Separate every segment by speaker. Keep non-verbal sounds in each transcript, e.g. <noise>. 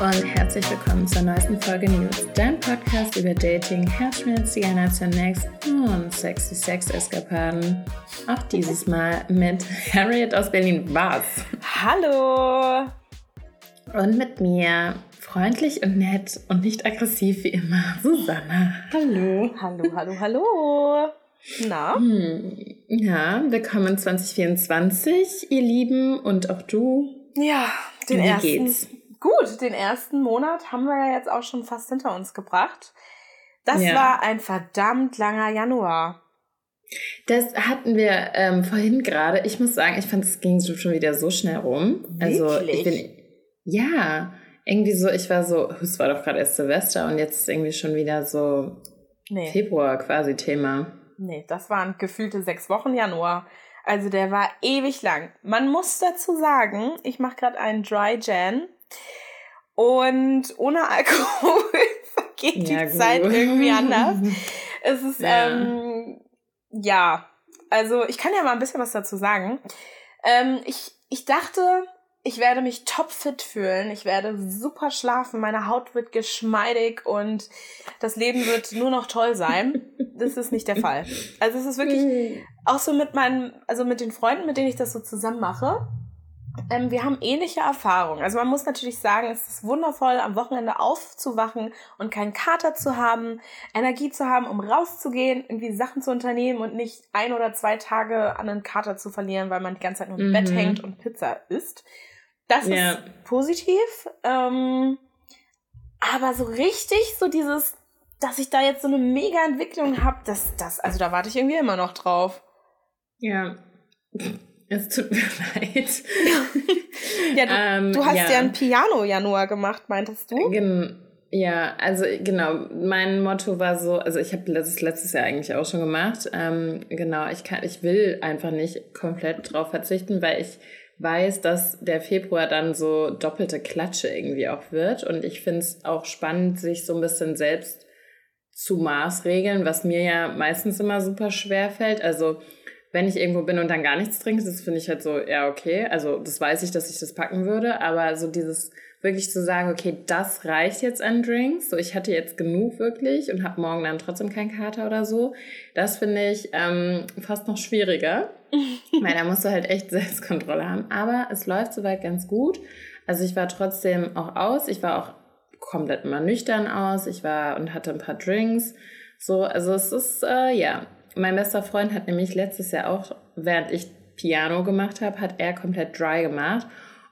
Speaker 1: und herzlich willkommen zur neuesten Folge News, dein Podcast über Dating, Herzschmerz, Zigeunation Next und sexy Sex-Eskapaden. Auch dieses Mal mit <laughs> Harriet aus Berlin. Was?
Speaker 2: Hallo!
Speaker 1: Und mit mir, freundlich und nett und nicht aggressiv wie immer, Susanna. Hallo.
Speaker 2: Hallo, hallo, hallo. Na?
Speaker 1: Hm, ja, willkommen 2024, ihr Lieben und auch du.
Speaker 2: Ja, den
Speaker 1: Wie
Speaker 2: ersten.
Speaker 1: geht's?
Speaker 2: Gut, den ersten Monat haben wir ja jetzt auch schon fast hinter uns gebracht. Das
Speaker 1: Ja.
Speaker 2: war ein verdammt langer Januar.
Speaker 1: Das hatten wir ähm, vorhin gerade. Ich muss sagen, ich fand, es ging schon wieder so schnell rum. Also ich
Speaker 2: Wirklich?
Speaker 1: bin, ja, irgendwie so, ich war so, es war doch gerade erst Silvester und jetzt ist irgendwie schon wieder so
Speaker 2: Nee,
Speaker 1: Februar quasi Thema.
Speaker 2: nee, das waren gefühlte sechs Wochen Januar. Also der war ewig lang. Man muss dazu sagen, ich mache gerade einen Dry Jan und ohne Alkohol <laughs> vergeht
Speaker 1: Ja,
Speaker 2: die
Speaker 1: gut.
Speaker 2: Zeit irgendwie anders. <laughs> Es ist,
Speaker 1: Ja.
Speaker 2: ähm, ja, also ich kann ja mal ein bisschen was dazu sagen. Ähm, ich, ich dachte, ich werde mich topfit fühlen. Ich werde super schlafen. Meine Haut wird geschmeidig und das Leben wird nur noch toll sein. Das ist nicht der Fall. Also es ist wirklich <laughs> auch so mit meinen, also mit den Freunden, mit denen ich das so zusammen mache. Ähm, wir haben ähnliche Erfahrungen. Also man muss natürlich sagen, es ist wundervoll, am Wochenende aufzuwachen und keinen Kater zu haben, Energie zu haben, um rauszugehen, irgendwie Sachen zu unternehmen und nicht ein oder zwei Tage an einen Kater zu verlieren, weil man die ganze Zeit nur im
Speaker 1: Mhm.
Speaker 2: Bett hängt und Pizza isst. Das
Speaker 1: Ja.
Speaker 2: ist positiv. Ähm, aber so richtig, so dieses, dass ich da jetzt so eine mega Entwicklung habe, das, das, also da warte ich irgendwie immer noch drauf.
Speaker 1: Ja. Es tut mir <laughs> leid.
Speaker 2: Ja, du,
Speaker 1: Ähm,
Speaker 2: du hast ja,
Speaker 1: ja
Speaker 2: ein Piano-Januar gemacht, meintest du?
Speaker 1: Gen ja, also genau, mein Motto war so, also ich habe das letztes Jahr eigentlich auch schon gemacht. Ähm, genau, ich kann, ich will einfach nicht komplett drauf verzichten, weil ich weiß, dass der Februar dann so doppelte Klatsche irgendwie auch wird. Und ich finde es auch spannend, sich so ein bisschen selbst zu maßregeln, was mir ja meistens immer super schwer fällt. Also wenn ich irgendwo bin und dann gar nichts trinke, das finde ich halt so, ja, okay. Also das weiß ich, dass ich das packen würde, aber so dieses wirklich zu sagen, okay, das reicht jetzt an Drinks, so ich hatte jetzt genug wirklich und habe morgen dann trotzdem keinen Kater oder so, das finde ich ähm, fast noch schwieriger, <laughs> weil da musst du halt echt Selbstkontrolle haben. Aber es läuft soweit ganz gut. Also ich war trotzdem auch aus, ich war auch komplett immer nüchtern aus, ich war und hatte ein paar Drinks, so, also es ist, äh, ja, mein bester Freund hat nämlich letztes Jahr auch, während ich Piano gemacht habe, hat er komplett dry gemacht.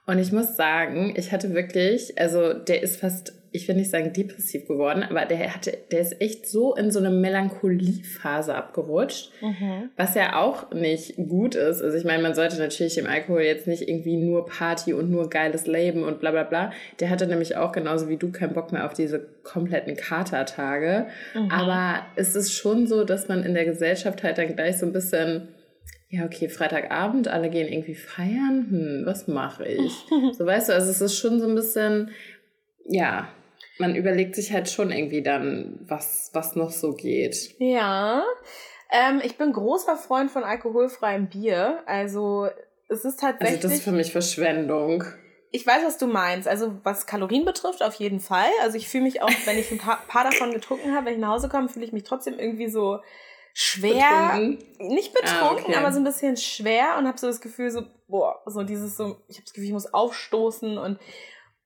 Speaker 1: Und ich muss sagen, ich hatte wirklich, also der ist fast, ich will nicht sagen depressiv geworden, aber der hatte, der ist echt so in so eine Melancholiephase abgerutscht,
Speaker 2: Mhm.
Speaker 1: was ja auch nicht gut ist. Also ich meine, man sollte natürlich im Alkohol jetzt nicht irgendwie nur Party und nur geiles Leben und bla bla bla. Der hatte nämlich auch genauso wie du keinen Bock mehr auf diese kompletten Katertage.
Speaker 2: Mhm.
Speaker 1: Aber es ist schon so, dass man in der Gesellschaft halt dann gleich so ein bisschen, ja, okay, Freitagabend, alle gehen irgendwie feiern. Hm, was mache ich? <laughs> so weißt du, also es ist schon so ein bisschen, ja, man überlegt sich halt schon irgendwie dann, was, was noch so geht.
Speaker 2: Ja, ähm, ich bin großer Freund von alkoholfreiem Bier. Also es ist
Speaker 1: Also
Speaker 2: tatsächlich.
Speaker 1: das ist für mich Verschwendung.
Speaker 2: Ich weiß, was du meinst. Also was Kalorien betrifft, auf jeden Fall. Also ich fühle mich auch, <laughs> wenn ich ein paar, paar davon getrunken habe, wenn ich nach Hause komme, fühle ich mich trotzdem irgendwie so schwer.
Speaker 1: Betrunken.
Speaker 2: Nicht betrunken,
Speaker 1: Ah, okay.
Speaker 2: aber so ein bisschen schwer und habe so das Gefühl, so, boah, so dieses so, ich habe das Gefühl, ich muss aufstoßen und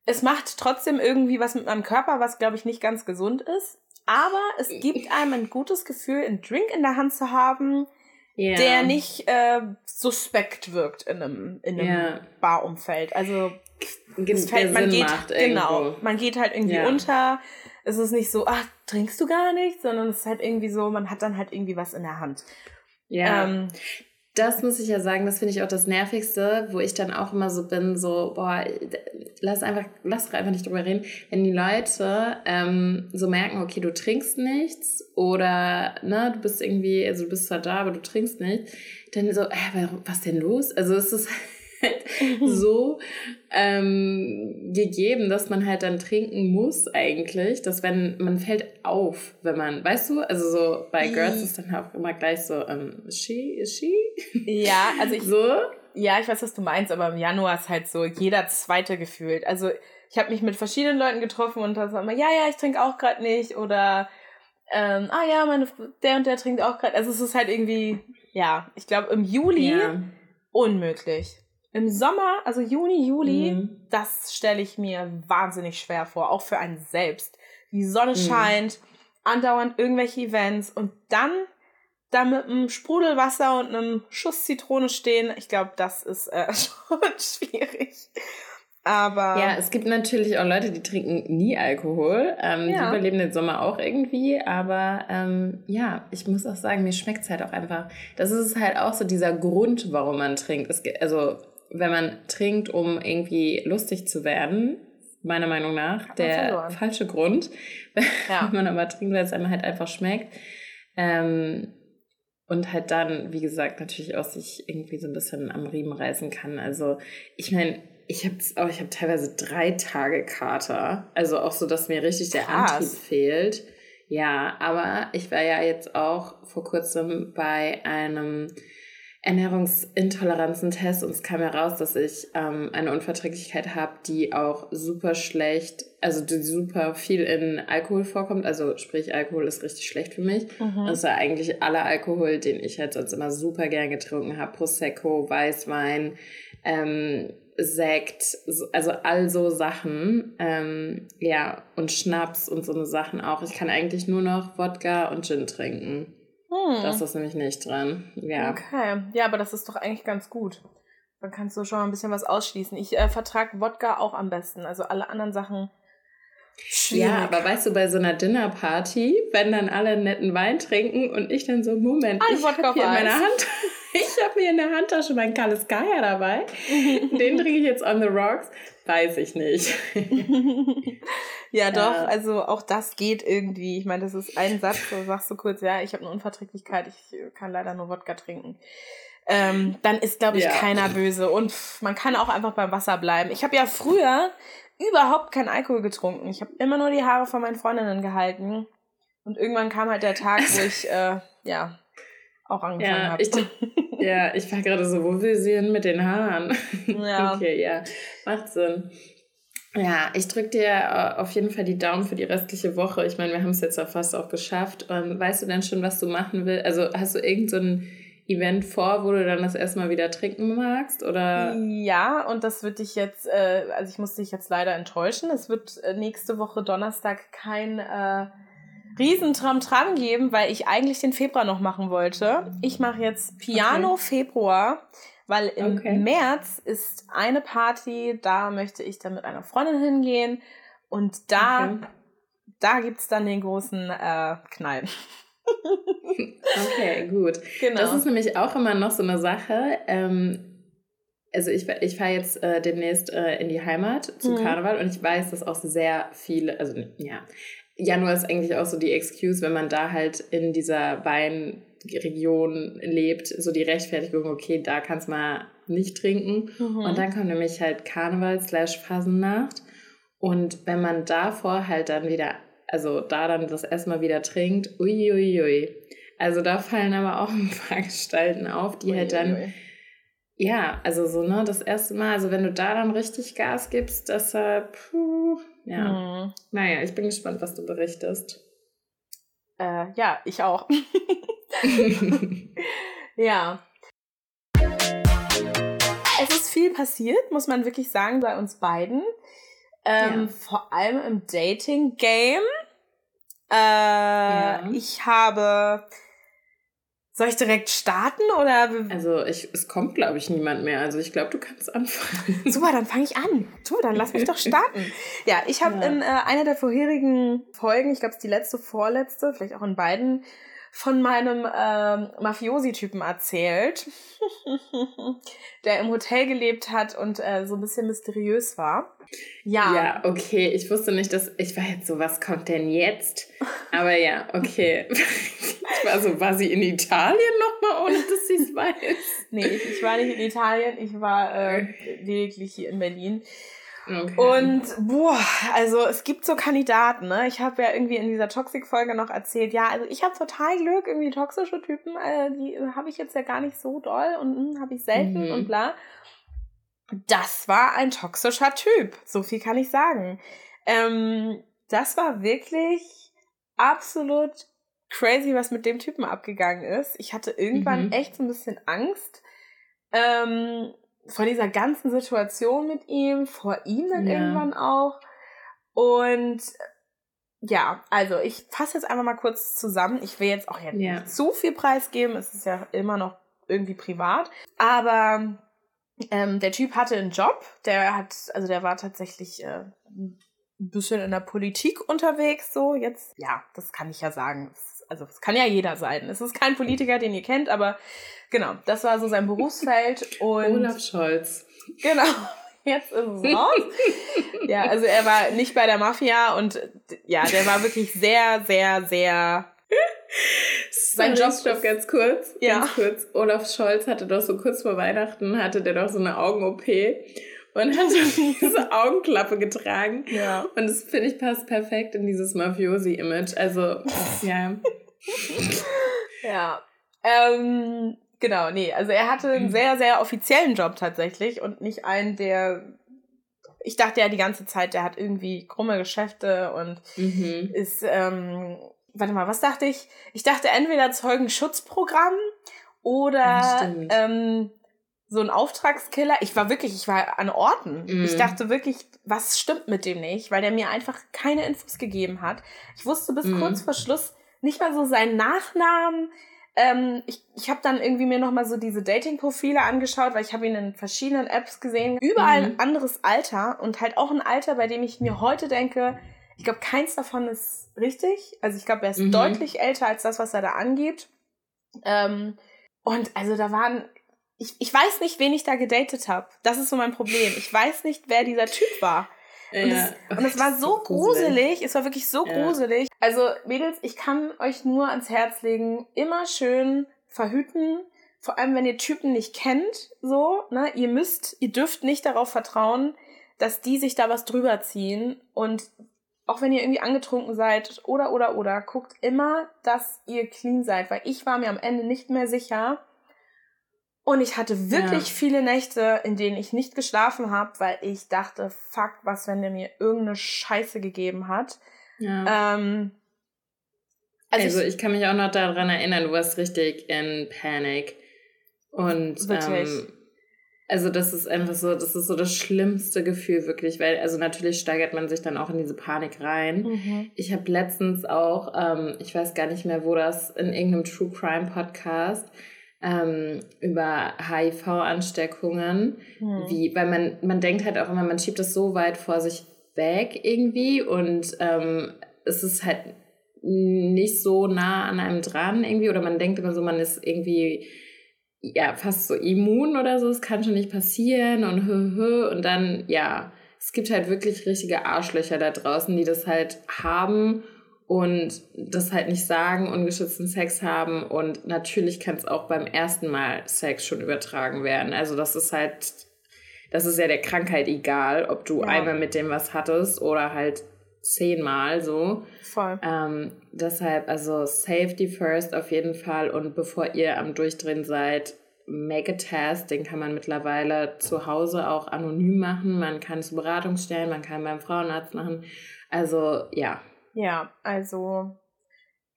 Speaker 2: es macht trotzdem irgendwie was mit meinem Körper, was glaube ich nicht ganz gesund ist. Aber es gibt einem ein gutes Gefühl, einen Drink in der Hand zu haben,
Speaker 1: Ja.
Speaker 2: der nicht äh, suspekt wirkt in einem, in einem
Speaker 1: Ja.
Speaker 2: Barumfeld. Also es fällt, man
Speaker 1: Sinn
Speaker 2: geht, genau,
Speaker 1: irgendwo.
Speaker 2: man geht halt irgendwie
Speaker 1: Ja.
Speaker 2: unter. Es ist nicht so, ach, trinkst du gar nicht, sondern es ist halt irgendwie so, man hat dann halt irgendwie was in der Hand.
Speaker 1: Ja.
Speaker 2: Ähm,
Speaker 1: Das muss ich ja sagen, das finde ich auch das Nervigste, wo ich dann auch immer so bin, so, boah, lass einfach, lass doch einfach nicht drüber reden. Wenn die Leute ähm, so merken, okay, du trinkst nichts oder, ne, du bist irgendwie, also du bist zwar da, aber du trinkst nicht, dann so, äh, was denn los? Also es ist halt so ähm, gegeben, dass man halt dann trinken muss eigentlich, dass wenn, man fällt auf, wenn man, weißt du, also so bei Girls ist dann auch immer gleich so, ähm, she, is she?
Speaker 2: ja, also ich, <laughs>
Speaker 1: So?
Speaker 2: ja, ich weiß, was du meinst, aber im Januar ist halt so jeder zweite gefühlt. Also ich habe mich mit verschiedenen Leuten getroffen und dann immer, ja, ja, ich trinke auch gerade nicht oder ähm, ah ja, meine, der und der trinkt auch gerade. Also es ist halt irgendwie, ja, ich glaube im Juli ja. unmöglich. Im Sommer, also Juni, Juli, mhm. das stelle ich mir wahnsinnig schwer vor, auch für einen selbst. Die Sonne mhm. scheint, andauernd irgendwelche Events und dann da mit einem Sprudelwasser und einem Schuss Zitrone stehen. Ich glaube, das ist äh, <laughs> schon schwierig. Aber.
Speaker 1: Ja, es gibt natürlich auch Leute, die trinken nie Alkohol. Ähm, ja. Die überleben den Sommer auch irgendwie. Aber ähm, ja, ich muss auch sagen, mir schmeckt es halt auch einfach. Das ist halt auch so dieser Grund, warum man trinkt. Es, also, wenn man trinkt, um irgendwie lustig zu werden, meiner Meinung nach, der falsche Grund. <laughs> Ja. wenn man aber trinkt, weil es einem halt einfach schmeckt. Ähm, und halt dann, wie gesagt, natürlich auch sich irgendwie so ein bisschen am Riemen reißen kann. Also, ich meine, ich habe auch, ich habe teilweise drei Tage Kater. Also auch so, dass mir richtig der Krass. Antrieb fehlt. Ja, aber ich war ja jetzt auch vor kurzem bei einem Ernährungsintoleranzentest und es kam heraus, dass ich ähm, eine Unverträglichkeit habe, die auch super schlecht, also die super viel in Alkohol vorkommt. Also sprich, Alkohol ist richtig schlecht für mich. Mhm. Das war eigentlich aller Alkohol, den ich halt sonst immer super gern getrunken habe. Prosecco, Weißwein, ähm, Sekt, also all so Sachen, ähm, ja, und Schnaps und so eine Sachen auch. Ich kann eigentlich nur noch Wodka und Gin trinken. Hm. Das ist nämlich nicht dran. Ja.
Speaker 2: Okay. Ja, aber das ist doch eigentlich ganz gut. Dann kannst du schon mal ein bisschen was ausschließen. Ich äh, vertrage Wodka auch am besten. Also alle anderen Sachen.
Speaker 1: Schwierig. Ja, aber weißt du, bei so einer Dinnerparty, wenn dann alle netten Wein trinken und ich dann so, Moment, Ein ich habe hier in meiner Hand <laughs> ich habe mir in der Handtasche mein Kaliskaya dabei. <laughs> Den trinke ich jetzt on the rocks. Weiß ich nicht. <laughs>
Speaker 2: ja, doch. Äh, also auch das geht irgendwie. Ich meine, das ist ein Satz, da sagst du kurz, ja, ich habe eine Unverträglichkeit, ich kann leider nur Wodka trinken. Ähm, dann ist, glaube ich, ja. keiner böse. Und man kann auch einfach beim Wasser bleiben. Ich habe ja früher überhaupt keinen Alkohol getrunken. Ich habe immer nur die Haare von meinen Freundinnen gehalten. Und irgendwann kam halt der Tag, wo <laughs> ich, äh, ja, auch angefangen ja, habe.
Speaker 1: Ich, <laughs> ja, ich war gerade so, wo will sie hin mit den Haaren? Ja. <laughs> okay, ja, macht Sinn. Ja, ich drücke dir äh, auf jeden Fall die Daumen für die restliche Woche. Ich meine, wir haben es jetzt ja fast auch geschafft. Und weißt du denn schon, was du machen willst? Also hast du irgend so ein Event vor, wo du dann das erstmal wieder trinken magst? Oder?
Speaker 2: Ja, und das wird dich jetzt, äh, also ich muss dich jetzt leider enttäuschen. Es wird äh, nächste Woche Donnerstag kein äh, riesen Tram-Tram geben, weil ich eigentlich den Februar noch machen wollte. Ich mache jetzt Piano okay. Februar, weil im okay. März ist eine Party, da möchte ich dann mit einer Freundin hingehen und da, okay. da gibt's dann den großen äh, Knall. <laughs>
Speaker 1: okay, gut. Genau. Das ist nämlich auch immer noch so eine Sache. Ähm, also ich, ich fahre jetzt äh, demnächst äh, in die Heimat zu mhm. Karneval und ich weiß, dass auch sehr viele, also ja, Januar ist eigentlich auch so die Excuse, wenn man da halt in dieser Weinregion lebt, so die Rechtfertigung, okay, da kannst du mal nicht trinken. Mhm. Und dann kommt nämlich halt Karneval slash Phasennacht. Und wenn man davor halt dann wieder, also da dann das erstmal wieder trinkt, uiuiui. Ui, ui. Also da fallen aber auch <laughs> ein paar Gestalten auf, die ui, halt dann ja, also so, ne, das erste Mal, also wenn du da dann richtig Gas gibst, deshalb, puh, ja. Mhm. Naja, ich bin gespannt, was du berichtest.
Speaker 2: Äh, ja, ich auch. <laughs> ja. Es ist viel passiert, muss man wirklich sagen, bei uns beiden. Ähm, ja. Vor allem im Dating-Game. Äh, ja. Ich habe soll ich direkt starten oder?
Speaker 1: Also ich, es kommt, glaube ich, niemand mehr. Also ich glaube, du kannst anfangen. <laughs>
Speaker 2: Super, dann fange ich an. Du, dann lass mich doch <laughs> starten. Ja, ich habe ja. in äh, einer der vorherigen Folgen, ich glaube, es ist die letzte, vorletzte, vielleicht auch in beiden, von meinem ähm, Mafiosi-Typen erzählt, <laughs> der im Hotel gelebt hat und äh, so ein bisschen mysteriös war.
Speaker 1: Ja. Ja, okay. Ich wusste nicht, dass. Ich war jetzt so, was kommt denn jetzt? Aber ja, okay. <laughs> ich war so, war sie in Italien nochmal, ohne dass sie es weiß?
Speaker 2: nee, ich, ich, war nicht in Italien, ich war äh, lediglich hier in Berlin. Okay. Und boah, also es gibt so Kandidaten, ne? Ich habe ja irgendwie in dieser Toxic-Folge noch erzählt, ja, also ich habe total Glück, irgendwie toxische Typen, äh, die habe ich jetzt ja gar nicht so doll und hm, habe ich selten mhm. und bla. das war ein toxischer Typ. So viel kann ich sagen. Ähm, das war wirklich absolut crazy, was mit dem Typen abgegangen ist. Ich hatte irgendwann mhm. echt so ein bisschen Angst ähm, vor dieser ganzen Situation mit ihm, vor ihm dann ja. irgendwann auch. Und ja, also ich fasse jetzt einfach mal kurz zusammen. Ich will jetzt auch ja. nicht zu viel preisgeben. Es ist ja immer noch irgendwie privat. Aber ähm, der Typ hatte einen Job. Der hat, also der war tatsächlich äh, ein bisschen in der Politik unterwegs. So jetzt, ja, das kann ich ja sagen. Also es kann ja jeder sein. Es ist kein Politiker, den ihr kennt, aber genau, das war so sein Berufsfeld. <laughs> Und
Speaker 1: Olaf Scholz.
Speaker 2: Genau. <laughs> Jetzt ist es raus. ja, also er war nicht bei der Mafia und ja, der war wirklich sehr, sehr, sehr.
Speaker 1: Sein Job, Job ganz kurz. Ja. Ganz kurz. Olaf Scholz hatte doch so kurz vor Weihnachten hatte der doch so eine Augen-OP und hat diese Augenklappe getragen. Ja. Und das finde ich passt perfekt in dieses Mafiosi-Image. Also, ja.
Speaker 2: ja. Ähm, Genau, nee, also er hatte einen sehr, sehr offiziellen Job tatsächlich und nicht einen, der. Ich dachte ja die ganze Zeit, der hat irgendwie krumme Geschäfte und mhm. ist, ähm, warte mal, was dachte ich? Ich dachte entweder Zeugenschutzprogramm oder ja, ähm, so ein Auftragskiller. Ich war wirklich, ich war an Orten. Mhm. Ich dachte wirklich, was stimmt mit dem nicht, weil der mir einfach keine Infos gegeben hat. Ich wusste bis mhm. kurz vor Schluss nicht mal so seinen Nachnamen. Ähm, ich ich habe dann irgendwie mir nochmal so diese Dating-Profile angeschaut, weil ich habe ihn in verschiedenen Apps gesehen. Überall mhm. ein anderes Alter und halt auch ein Alter, bei dem ich mir heute denke, ich glaube, keins davon ist richtig. Also ich glaube, er ist mhm. deutlich älter als das, was er da angibt. Ähm, und also da waren, ich, ich weiß nicht, wen ich da gedatet habe. Das ist so mein Problem. Ich weiß nicht, wer dieser Typ war. Und, ja. es, und es war so gruselig, es war wirklich so ja. gruselig. Also, Mädels, ich kann euch nur ans Herz legen, immer schön verhüten. Vor allem, wenn ihr Typen nicht kennt, so, ne, ihr müsst, ihr dürft nicht darauf vertrauen, dass die sich da was drüber ziehen. Und auch wenn ihr irgendwie angetrunken seid oder, oder, oder, guckt immer, dass ihr clean seid, weil ich war mir am Ende nicht mehr sicher, und ich hatte wirklich ja. viele Nächte, in denen ich nicht geschlafen habe, weil ich dachte, fuck, was, wenn der mir irgendeine Scheiße gegeben hat. Ja. Ähm,
Speaker 1: also, also ich, ich, kann mich auch noch daran erinnern, du warst richtig in Panik. Und wirklich. Ähm, also das ist einfach so, das ist so das schlimmste Gefühl wirklich, weil also natürlich steigert man sich dann auch in diese Panik rein. Mhm. Ich habe letztens auch, ähm, ich weiß gar nicht mehr, wo das in irgendeinem True Crime Podcast ähm, über HIV-Ansteckungen, hm. wie, weil man, man denkt halt auch immer, man schiebt das so weit vor sich weg irgendwie und ähm, es ist halt nicht so nah an einem dran irgendwie oder man denkt immer so, man ist irgendwie ja fast so immun oder so, es kann schon nicht passieren und hö, hö, und dann ja, es gibt halt wirklich richtige Arschlöcher da draußen, die das halt haben und das halt nicht sagen, ungeschützten Sex haben und natürlich kann es auch beim ersten Mal Sex schon übertragen werden. Also das ist halt, das ist ja der Krankheit egal, ob du ja. einmal mit dem was hattest oder halt zehnmal so. Voll. Ähm, deshalb, also Safety first auf jeden Fall und bevor ihr am Durchdrehen seid, make a test, den kann man mittlerweile zu Hause auch anonym machen. Man kann es Beratungsstellen, man kann beim Frauenarzt machen. Also ja,
Speaker 2: ja, also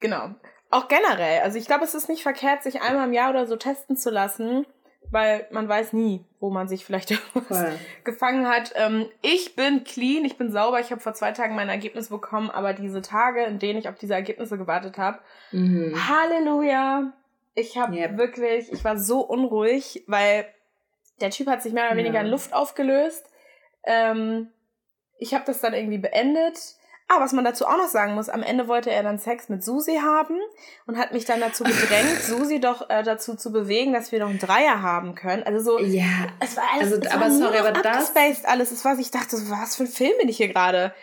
Speaker 2: genau. Auch generell, also ich glaube, es ist nicht verkehrt, sich einmal im Jahr oder so testen zu lassen, weil man weiß nie, wo man sich vielleicht <laughs> gefangen hat. Ähm, ich bin clean, ich bin sauber. Ich habe vor zwei Tagen mein Ergebnis bekommen, aber diese Tage, in denen ich auf diese Ergebnisse gewartet habe, mhm. Halleluja! Ich habe yep. wirklich, ich war so unruhig, weil der Typ hat sich mehr oder weniger ja. in Luft aufgelöst. Ähm, ich habe das dann irgendwie beendet Ah, was man dazu auch noch sagen muss, am Ende wollte er dann Sex mit Susi haben und hat mich dann dazu <laughs> gedrängt, Susi doch äh, dazu zu bewegen, dass wir doch einen Dreier haben können. Also so, ja, es war alles, also, es aber war sorry, aber das alles. Es war, ich dachte, was für ein Film bin ich hier gerade?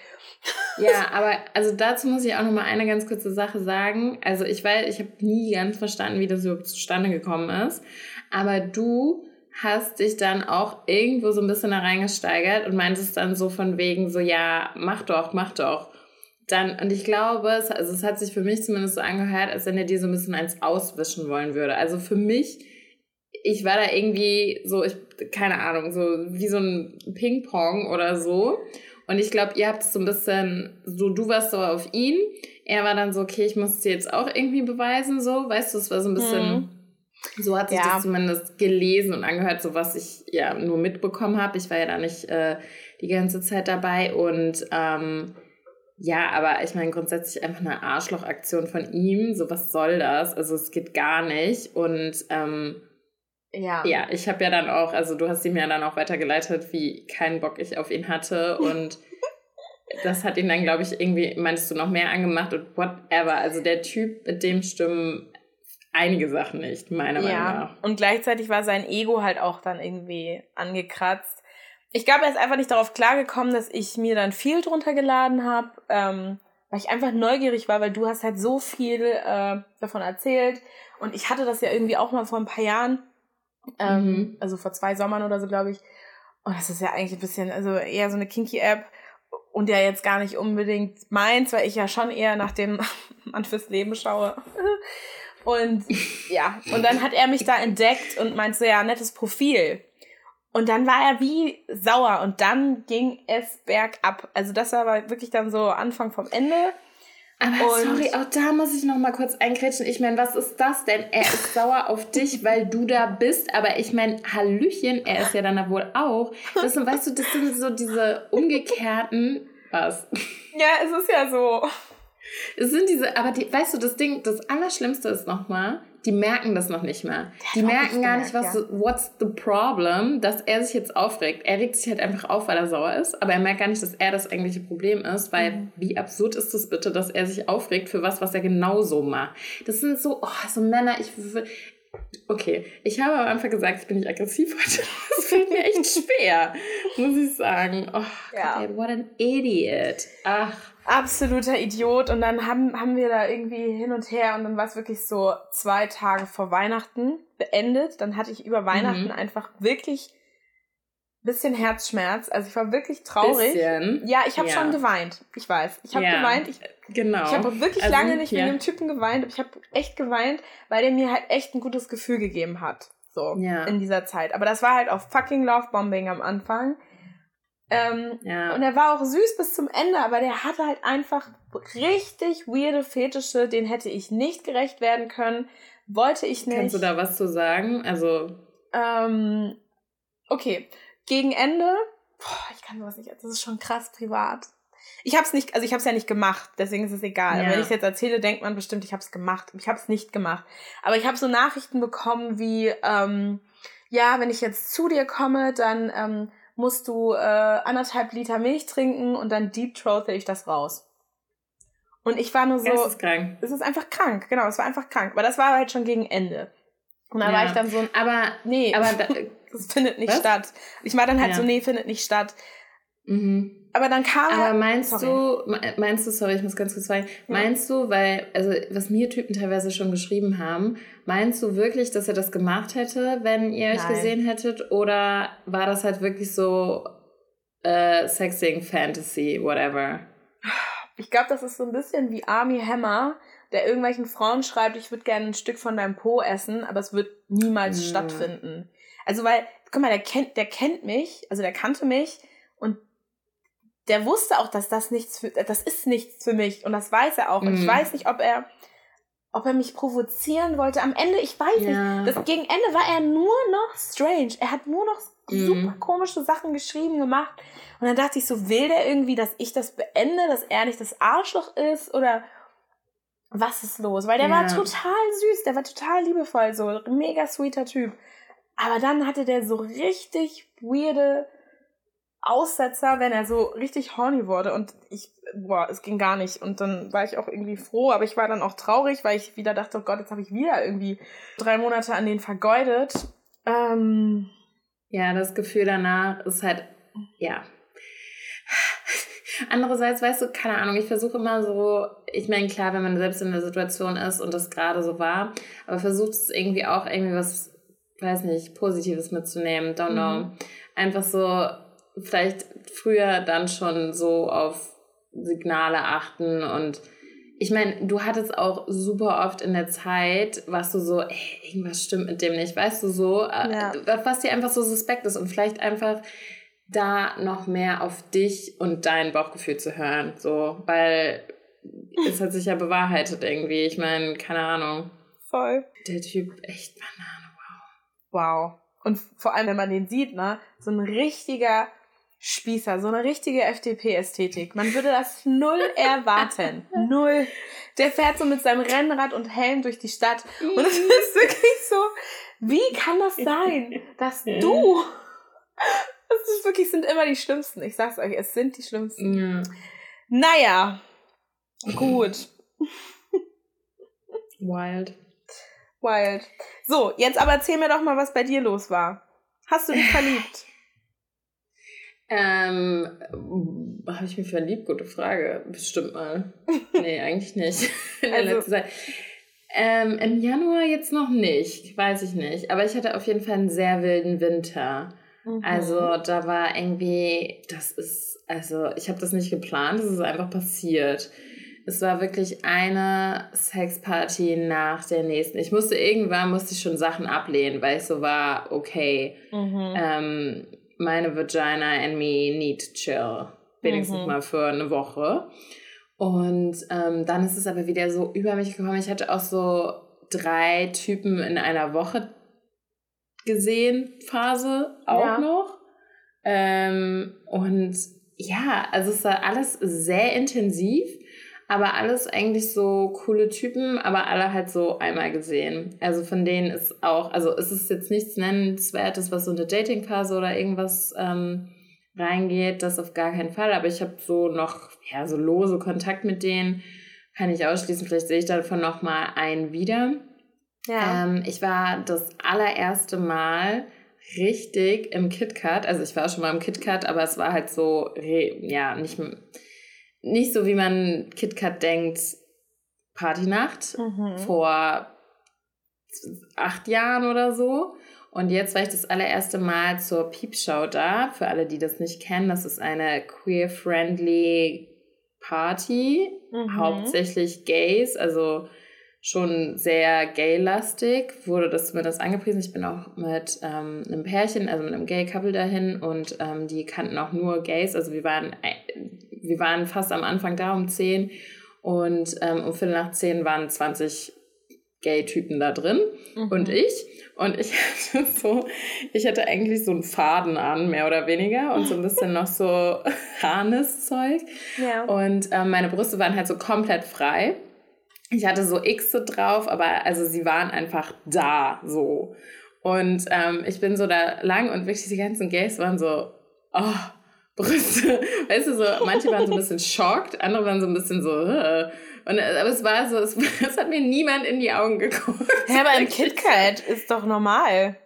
Speaker 1: Ja, aber also dazu muss ich auch noch mal eine ganz kurze Sache sagen. Also ich weiß, ich habe nie ganz verstanden, wie das überhaupt zustande gekommen ist. Aber du hast dich dann auch irgendwo so ein bisschen da reingesteigert und meintest dann so von wegen so, ja, mach doch, mach doch dann, und ich glaube, es, also es hat sich für mich zumindest so angehört, als wenn er dir so ein bisschen eins auswischen wollen würde. Also für mich, ich war da irgendwie so, ich, keine Ahnung, so wie so ein Ping-Pong oder so. Und ich glaube, ihr habt es so ein bisschen, so du warst so auf ihn, er war dann so, okay, ich muss es dir jetzt auch irgendwie beweisen, so, weißt du, es war so ein bisschen, mhm. so hat sich ja. das zumindest gelesen und angehört, so was ich ja nur mitbekommen habe. Ich war ja da nicht äh, die ganze Zeit dabei und ähm, ja, aber ich meine grundsätzlich einfach eine Arschlochaktion von ihm. So, was soll das? Also es geht gar nicht. Und ähm, ja. Ja, ich habe ja dann auch, also du hast ihm ja dann auch weitergeleitet, wie keinen Bock ich auf ihn hatte. Und <laughs> das hat ihn dann, glaube ich, irgendwie, meinst du, noch mehr angemacht und whatever. Also der Typ, mit dem stimmen einige Sachen nicht, meiner Meinung ja. nach.
Speaker 2: Und gleichzeitig war sein Ego halt auch dann irgendwie angekratzt ich glaube, er ist einfach nicht darauf klargekommen, dass ich mir dann viel drunter geladen habe, ähm, weil ich einfach neugierig war, weil du hast halt so viel äh, davon erzählt und ich hatte das ja irgendwie auch mal vor ein paar Jahren, ähm, mhm. also vor zwei Sommern oder so, glaube ich. Und das ist ja eigentlich ein bisschen, also eher so eine Kinky-App und ja jetzt gar nicht unbedingt meins, weil ich ja schon eher nach dem <laughs> Mann fürs Leben schaue. <laughs> Und ja, und dann hat er mich da entdeckt und meinte so, ja, nettes Profil. Und dann war er wie sauer und dann ging es bergab. Also das war wirklich dann so Anfang vom Ende.
Speaker 1: Aber und sorry, auch da muss ich noch mal kurz einkretschen. Ich meine, was ist das denn? Er ist <laughs> sauer auf dich, weil du da bist. Aber ich meine, Hallöchen, er ist ja dann da wohl auch. Das sind, weißt du, das sind so diese umgekehrten... Was?
Speaker 2: Ja, es ist ja so.
Speaker 1: Es sind diese, aber die, weißt du, das Ding, das Allerschlimmste ist noch mal, die merken das noch nicht mehr. Die merken gar nicht, was, ja. what's the problem, dass er sich jetzt aufregt. Er regt sich halt einfach auf, weil er sauer ist, aber er merkt gar nicht, dass er das eigentliche Problem ist, weil mhm. wie absurd ist es bitte, dass er sich aufregt für was, was er genauso macht. Das sind so, oh, so Männer, ich, Okay, ich habe am Anfang gesagt, ich bin nicht aggressiv <laughs> heute. Das fällt mir echt schwer, muss ich sagen. Oh ja. Gott, ey, what an idiot. Ach.
Speaker 2: Absoluter Idiot. Und dann haben, haben wir da irgendwie hin und her und dann war es wirklich so zwei Tage vor Weihnachten beendet. Dann hatte ich über Weihnachten mhm. einfach wirklich bisschen Herzschmerz. Also ich war wirklich traurig. Bisschen. Ja, ich habe ja. schon geweint. Ich weiß. Ich habe ja. geweint. Ich, genau. Ich habe wirklich also, lange nicht ja. mit dem Typen geweint. Ich habe echt geweint, weil der mir halt echt ein gutes Gefühl gegeben hat. So in dieser Zeit. Aber das war halt auch fucking Lovebombing am Anfang. Ähm, ja. Und er war auch süß bis zum Ende, aber der hatte halt einfach richtig weirde Fetische, den hätte ich nicht gerecht werden können. Wollte ich nicht.
Speaker 1: Kannst du da was zu sagen? Also.
Speaker 2: Ähm, okay gegen Ende, boah, ich kann sowas nicht, das ist schon krass privat. Ich habe es nicht, also ich habe es ja nicht gemacht, deswegen ist es egal. Ja. Wenn ich es jetzt erzähle, denkt man bestimmt, ich habe es gemacht. Ich habe es nicht gemacht. Aber ich habe so Nachrichten bekommen wie, ähm, ja, wenn ich jetzt zu dir komme, dann ähm, musst du äh, anderthalb Liter Milch trinken und dann deep throate ich das raus. Und ich war nur so. Es ist krank. Es ist einfach krank, genau, es war einfach krank. Aber das war halt schon gegen Ende. Und da ja. war ich dann so ein, aber nee, aber da, <laughs> das findet nicht was? statt. Ich war dann halt ja. so, nee, findet nicht statt. Mhm. Aber dann kam
Speaker 1: Aber meinst sorry. du, meinst du, sorry, ich muss ganz kurz fragen, ja. meinst du, weil, also was mir Typen teilweise schon geschrieben haben, meinst du wirklich, dass er das gemacht hätte, wenn ihr euch Nein. gesehen hättet? Oder war das halt wirklich so äh, Sexing, Fantasy, whatever?
Speaker 2: Ich glaube, das ist so ein bisschen wie Army Hammer, der irgendwelchen Frauen schreibt, ich würde gerne ein Stück von deinem Po essen, aber es wird niemals mhm. stattfinden. Also weil, guck mal, der kennt, der kennt mich, also der kannte mich und der wusste auch, dass das nichts für, das ist nichts für mich und das weiß er auch. Und ich mhm. weiß nicht, ob er, ob er mich provozieren wollte. Am Ende, ich weiß ja. nicht. Das, gegen Ende war er nur noch strange. Er hat nur noch mhm. super komische Sachen geschrieben, gemacht. Und dann dachte ich so, will der irgendwie, dass ich das beende, dass er nicht das Arschloch ist oder was ist los? Weil der ja. war total süß, der war total liebevoll, so mega sweeter Typ. Aber dann hatte der so richtig weirde Aussetzer, wenn er so richtig horny wurde und ich, boah, es ging gar nicht. Und dann war ich auch irgendwie froh, aber ich war dann auch traurig, weil ich wieder dachte, oh Gott, jetzt habe ich wieder irgendwie drei Monate an den vergeudet. Ähm,
Speaker 1: ja, das Gefühl danach ist halt, ja. Andererseits, weißt du, keine Ahnung, ich versuche immer so, ich meine, klar, wenn man selbst in der Situation ist und das gerade so war, aber versucht es irgendwie auch irgendwie was weiß nicht, Positives mitzunehmen, don't know. Mhm. Einfach so, vielleicht früher dann schon so auf Signale achten und ich meine, du hattest auch super oft in der Zeit, warst du so, ey, irgendwas stimmt mit dem nicht, weißt du so, äh, ja. was dir einfach so suspekt ist und vielleicht einfach da noch mehr auf dich und dein Bauchgefühl zu hören, so, weil es hat sich ja bewahrheitet irgendwie. Ich meine, keine Ahnung. Voll. Der Typ, echt Banane,
Speaker 2: wow. Wow. Und vor allem, wenn man den sieht, ne, so ein richtiger Spießer, so eine richtige FDP-Ästhetik. Man würde das null <laughs> erwarten. null. Der fährt so mit seinem Rennrad und Helm durch die Stadt. Und es <laughs> ist wirklich so, wie kann das sein, dass du, <laughs> das ist wirklich, sind immer die Schlimmsten. Ich sag's euch, es sind die Schlimmsten. Ja. Naja, gut.
Speaker 1: Wild.
Speaker 2: Wild. So, jetzt aber erzähl mir doch mal, was bei dir los war. Hast du dich verliebt?
Speaker 1: Ähm, habe ich mich verliebt? Gute Frage. Bestimmt mal. <laughs> Nee, eigentlich nicht. <laughs> In der also, Zeit. Ähm, Im Januar jetzt noch nicht, weiß ich nicht. Aber ich hatte auf jeden Fall einen sehr wilden Winter. Mhm. Also da war irgendwie, das ist, also ich habe das nicht geplant, es ist einfach passiert. Es war wirklich eine Sexparty nach der nächsten. Ich musste irgendwann, musste ich schon Sachen ablehnen, weil ich so war, okay, mhm. ähm, meine Vagina and me need chill. Wenigstens mhm. mal für eine Woche. Und ähm, dann ist es aber wieder so über mich gekommen. Ich hatte auch so drei Typen in einer Woche gesehen, Phase auch ja. noch. Ähm, und ja, also es war alles sehr intensiv aber alles eigentlich so coole Typen, aber alle halt so einmal gesehen. Also von denen ist auch, also ist es jetzt nichts Nennenswertes, was so eine Datingphase oder irgendwas ähm, reingeht, das auf gar keinen Fall. Aber ich habe so noch, ja, so lose Kontakt mit denen, kann ich ausschließen. Vielleicht sehe ich davon noch mal einen wieder. Ja. Ähm, ich war das allererste Mal richtig im KitKat. Also ich war schon mal im KitKat, aber es war halt so, ja, nicht nicht so, wie man KitKat denkt, Partynacht mhm. vor acht Jahren oder so. Und jetzt war ich das allererste Mal zur Piepshow da. Für alle, die das nicht kennen, das ist eine queer-friendly Party, mhm. hauptsächlich Gays, also schon sehr gay-lastig, wurde das zumindest angepriesen. Ich bin auch mit ähm, einem Pärchen, also mit einem Gay-Couple dahin und ähm, die kannten auch nur Gays. Also wir waren wir waren fast am Anfang da um 10 und ähm, um Viertel nach 10 waren 20 Gay-Typen da drin mhm. und ich. Und ich <laughs> hatte so, ich hatte eigentlich so einen Faden an, mehr oder weniger, und so ein bisschen noch so <laughs> Harnesszeug. Ja. Und ähm, meine Brüste waren halt so komplett frei. Ich hatte so Xe drauf, aber also sie waren einfach da so. Und ähm, ich bin so da lang und wirklich die ganzen Gays waren so, oh, Brüste. Weißt du, so, manche waren so ein bisschen schockt, andere waren so ein bisschen so, äh. Und, aber es war so, es, <laughs> es hat mir niemand in die Augen geguckt.
Speaker 2: Ja, aber ein <laughs> KitKat ist doch normal.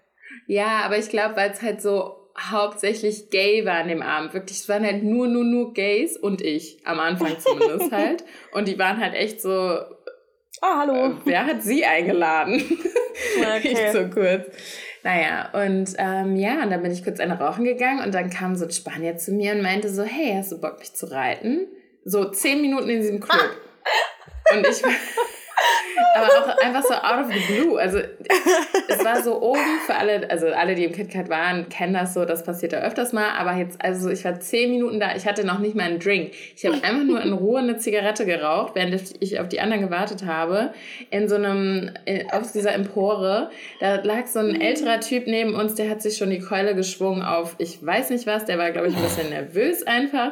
Speaker 1: Ja, aber ich glaube, weil es halt so hauptsächlich gay war an dem Abend. Wirklich, es waren halt nur, nur, nur Gays und ich. Am Anfang <laughs> zumindest halt. Und die waren halt echt so.
Speaker 2: Oh, hallo.
Speaker 1: Äh, wer hat sie eingeladen? Okay. Nicht so kurz. Naja, und ähm, ja, und dann bin ich kurz eine rauchen gegangen und dann kam so ein Spanier zu mir und meinte so, hey, hast du Bock, mich zu reiten? So zehn Minuten in diesem Club. <laughs> und ich aber auch einfach so out of the blue. Also es war so oben für alle, also alle, die im KitKat waren, kennen das so, das passiert ja öfters mal. Aber jetzt, also ich war zehn Minuten da, ich hatte noch nicht mal einen Drink. Ich habe einfach nur in Ruhe eine Zigarette geraucht, während ich auf die anderen gewartet habe. In so einem, in, auf dieser Empore, da lag so ein älterer Typ neben uns, der hat sich schon die Keule geschwungen auf, ich weiß nicht was, der war, glaube ich, ein bisschen nervös einfach.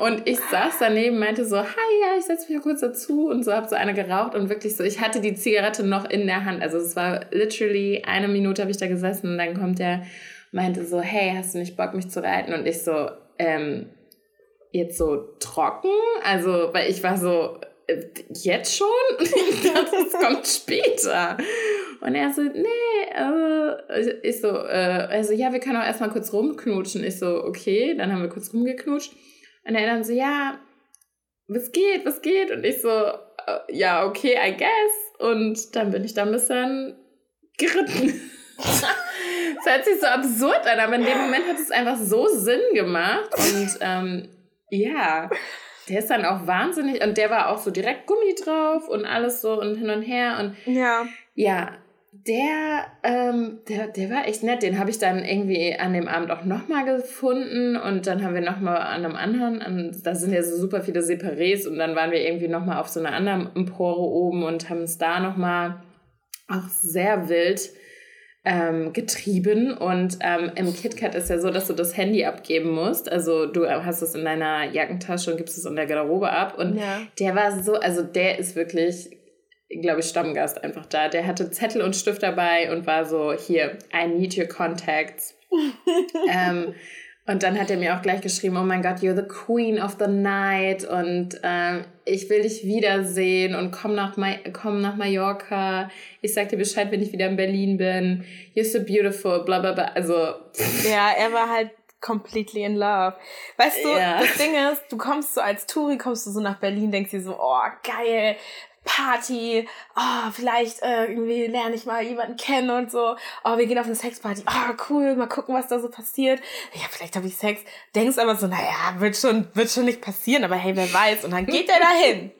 Speaker 1: Und ich saß daneben, meinte so, hi, ja, ich setze mich kurz dazu und so, habe so eine geraucht und wirklich so, ich hatte die Zigarette noch in der Hand. Also es war literally eine Minute habe ich da gesessen und dann kommt der, meinte so, hey, hast du nicht Bock, mich zu reiten? Und ich so, ähm, jetzt so trocken? Also, weil ich war so, äh, jetzt schon? <laughs> Ich dachte, es kommt später. Und er so, nee, äh, ich so, äh, also ja, wir können auch erstmal kurz rumknutschen. Ich so, okay, dann haben wir kurz rumgeknutscht. Und er dann so, ja, was geht, was geht? Und ich so, ja, okay, I guess. Und dann bin ich da ein bisschen geritten. <laughs> das hört sich so absurd an, aber in dem Moment hat es einfach so Sinn gemacht. Und ähm, ja. Der ist dann auch wahnsinnig und der war auch so direkt Gummi drauf und alles so und hin und her und
Speaker 2: ja.
Speaker 1: Ja, der, ähm, der, der war echt nett. Den habe ich dann irgendwie an dem Abend auch nochmal gefunden und dann haben wir nochmal an einem anderen, an, da sind ja so super viele Separés und dann waren wir irgendwie nochmal auf so einer anderen Empore oben und haben es da nochmal auch sehr wild ähm, getrieben. Und ähm, im KitKat ist ja so, dass du das Handy abgeben musst. Also du hast es in deiner Jackentasche und gibst es in der Garderobe ab. Und ja. der war so, also der ist wirklich glaube ich, Stammgast einfach da. Der hatte Zettel und Stift dabei und war so, hier, I need your contacts. <laughs> ähm, und dann hat er mir auch gleich geschrieben, oh mein Gott, you're the queen of the night und ähm, ich will dich wiedersehen und komm nach, Ma komm nach Mallorca. Ich sag dir Bescheid, wenn ich wieder in Berlin bin. You're so beautiful, bla bla bla. Also. <laughs>
Speaker 2: Ja, er war halt completely in love. Weißt du, ja. das Ding ist, du kommst so als Touri, kommst du so nach Berlin, denkst dir so, oh geil, Party, oh, vielleicht äh, irgendwie lerne ich mal jemanden kennen und so, oh, wir gehen auf eine Sexparty, oh, cool, mal gucken, was da so passiert. Ja, vielleicht habe ich Sex. Denkst aber so, naja, wird schon, wird schon nicht passieren, aber hey, wer weiß. Und dann geht er dahin,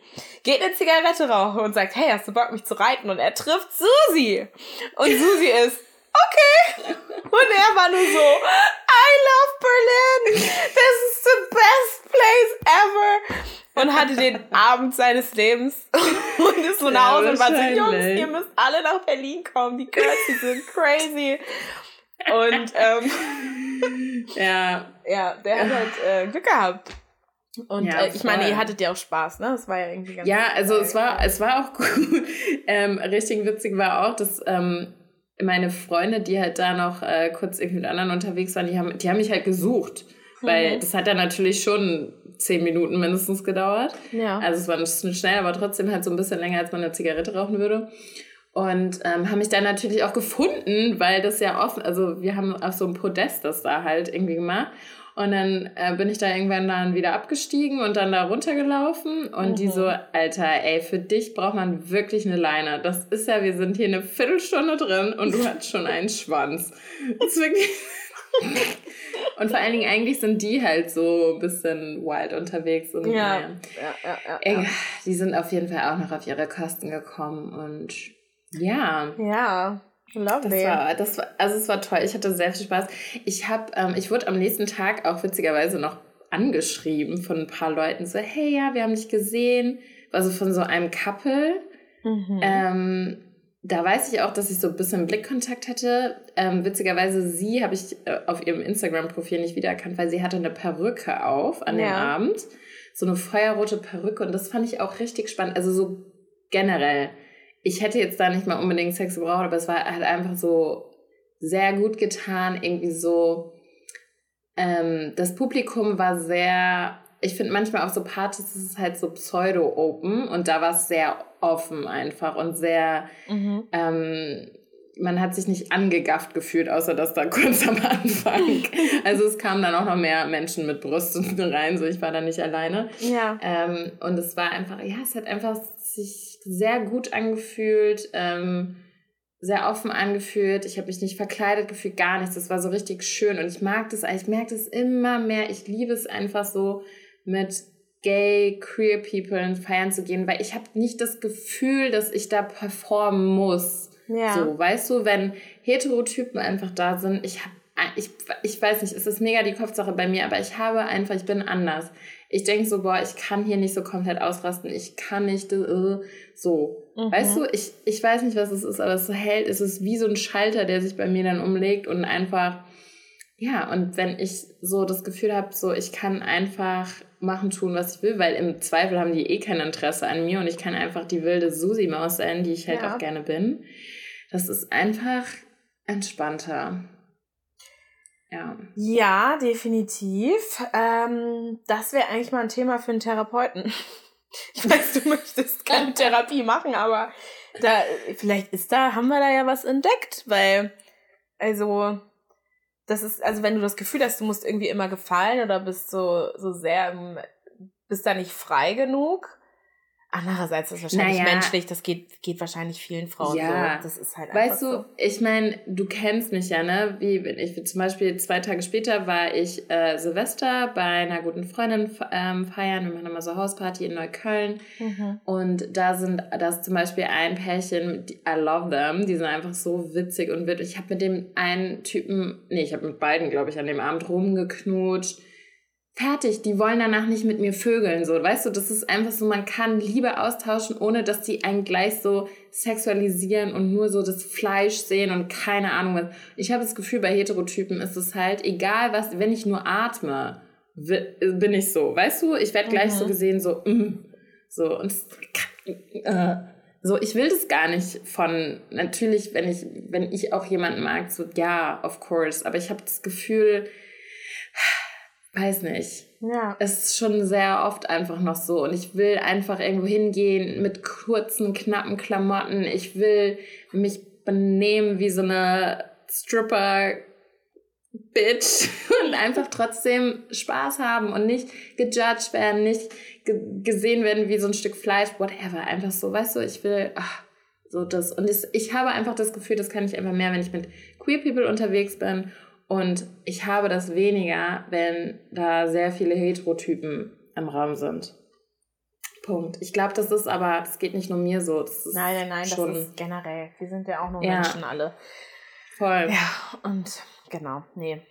Speaker 2: geht eine Zigarette rauchen und sagt, hey, hast du Bock, mich zu reiten? Und er trifft Susi. Und Susi ist, okay. Und er war nur so, I love Berlin. This is the best place ever und hatte den Abend seines Lebens und ist so nach Hause und war so, Jungs, ihr müsst alle nach Berlin kommen, die Girls, die sind crazy. Und ähm,
Speaker 1: ja.
Speaker 2: ja, der hat halt äh, Glück gehabt. Und ja, äh, ich meine, ihr hattet ja auch Spaß, ne? Das war ja irgendwie ganz
Speaker 1: Ja, also es war, es war auch <laughs> gut. ähm, richtig witzig war auch, dass ähm, meine Freunde, die halt da noch äh, kurz irgendwie mit anderen unterwegs waren, die haben, die haben mich halt gesucht. Weil mhm. das hat ja natürlich schon zehn Minuten mindestens gedauert. Ja. Also es war nicht schnell, aber trotzdem halt so ein bisschen länger, als man eine Zigarette rauchen würde. Und ähm, haben mich dann natürlich auch gefunden, weil das ja offen, also wir haben auf so einem Podest das da halt irgendwie gemacht. Und dann äh, bin ich da irgendwann dann wieder abgestiegen und dann da runtergelaufen. Und mhm. die so, Alter, ey, für dich braucht man wirklich eine Leine. Das ist ja, wir sind hier eine Viertelstunde drin und du hast schon einen Schwanz. Das ist wirklich. <laughs> Und vor allen Dingen eigentlich sind die halt so ein bisschen wild unterwegs. Und, ja. Naja. Ja, ja, ja, ja. Die sind auf jeden Fall auch noch auf ihre Kosten gekommen und ja.
Speaker 2: Ja. Lovely.
Speaker 1: Das war, das war, also es war toll. Ich hatte sehr viel Spaß. Ich habe, ähm, ich wurde am nächsten Tag auch witzigerweise noch angeschrieben von ein paar Leuten so, hey ja, wir haben dich gesehen. Also von so einem Couple. Mhm. Ähm, da weiß ich auch, dass ich so ein bisschen Blickkontakt hatte. Ähm, witzigerweise, sie habe ich äh, auf ihrem Instagram-Profil nicht wiedererkannt, weil sie hatte eine Perücke auf an ja. dem Abend. So eine feuerrote Perücke. Und das fand ich auch richtig spannend. Also so generell. Ich hätte jetzt da nicht mal unbedingt Sex gebraucht, aber es war halt einfach so sehr gut getan. Irgendwie so. Ähm, das Publikum war sehr ich finde manchmal auf so Partys ist es halt so pseudo-open und da war es sehr offen einfach und sehr, mhm. ähm, man hat sich nicht angegafft gefühlt, außer dass da <laughs> kurz am Anfang. also es kamen dann auch noch mehr Menschen mit Brüsten <laughs> rein, so ich war da nicht alleine.
Speaker 2: Ja.
Speaker 1: Ähm, und es war einfach, ja, es hat einfach sich sehr gut angefühlt. Ähm, sehr offen angefühlt. Ich habe mich nicht verkleidet gefühlt, gar nichts. Das war so richtig schön und ich mag das, ich merke das immer mehr. Ich liebe es einfach so, mit gay, queer people feiern zu gehen, weil ich habe nicht das Gefühl, dass ich da performen muss. Ja. So, weißt du, wenn Heterotypen einfach da sind, ich habe ich, ich weiß nicht, es ist mega die Kopfsache bei mir, aber ich habe einfach, ich bin anders. Ich denke so, boah, ich kann hier nicht so komplett ausrasten, ich kann nicht uh, so. Mhm. Weißt du, ich, ich weiß nicht, was es ist, aber es hält, es ist wie so ein Schalter, der sich bei mir dann umlegt und einfach, ja, und wenn ich so das Gefühl habe, so ich kann einfach machen, tun, was ich will, weil im Zweifel haben die eh kein Interesse an mir und ich kann einfach die wilde Susi-Maus sein, die ich halt ja. auch gerne bin. Das ist einfach entspannter. Ja.
Speaker 2: Ja, definitiv. Ähm, das wäre eigentlich mal ein Thema für einen Therapeuten. <laughs> Ich weiß, du möchtest keine <laughs> Therapie machen, aber da, vielleicht ist da, haben wir da ja was entdeckt, weil, also, das ist, also wenn du das Gefühl hast, du musst irgendwie immer gefallen oder bist so, so sehr, bist da nicht frei genug. Andererseits ist es wahrscheinlich naja, menschlich, das geht, geht wahrscheinlich vielen Frauen ja. so. Das ist
Speaker 1: halt Weißt du, so. ich meine, du kennst mich ja, ne? Wie bin ich? Zum Beispiel zwei Tage später war ich äh, Silvester bei einer guten Freundin ähm, feiern. Wir machen immer so Hausparty in Neukölln. Mhm. Und da sind, da ist zum Beispiel ein Pärchen, die, I love them, die sind einfach so witzig und witzig. Ich habe mit dem einen Typen, nee, ich habe mit beiden, glaube ich, an dem Abend rumgeknutscht fertig, die wollen danach nicht mit mir vögeln, so, weißt du, das ist einfach so, man kann Liebe austauschen, ohne dass die einen gleich so sexualisieren und nur so das Fleisch sehen und keine Ahnung was. Ich habe das Gefühl, bei Heterotypen ist es halt egal was, wenn ich nur atme, bin ich so, weißt du, ich werde gleich mhm. so gesehen, so, mm, so, und äh, so, ich will das gar nicht von, natürlich, wenn ich, wenn ich auch jemanden mag, so, ja, of course, aber ich habe das Gefühl, weiß nicht. Ja. Es ist schon sehr oft einfach noch so. Und ich will einfach irgendwo hingehen mit kurzen, knappen Klamotten. Ich will mich benehmen wie so eine Stripper. Bitch <laughs> und einfach trotzdem Spaß haben und nicht gejudged werden, nicht ge gesehen werden wie so ein Stück Fleisch, whatever. Einfach so, weißt du, ich will ach, so das. Und das, ich habe einfach das Gefühl, das kann ich einfach mehr, wenn ich mit Queer People unterwegs bin und ich habe das weniger, wenn da sehr viele Heterotypen im Raum sind. Punkt. Ich glaube, das ist aber, das geht nicht nur mir so.
Speaker 2: Nein, nein, nein, schon, das ist generell. Wir sind ja auch nur ja. Menschen alle. Voll. Ja, und genau, nee.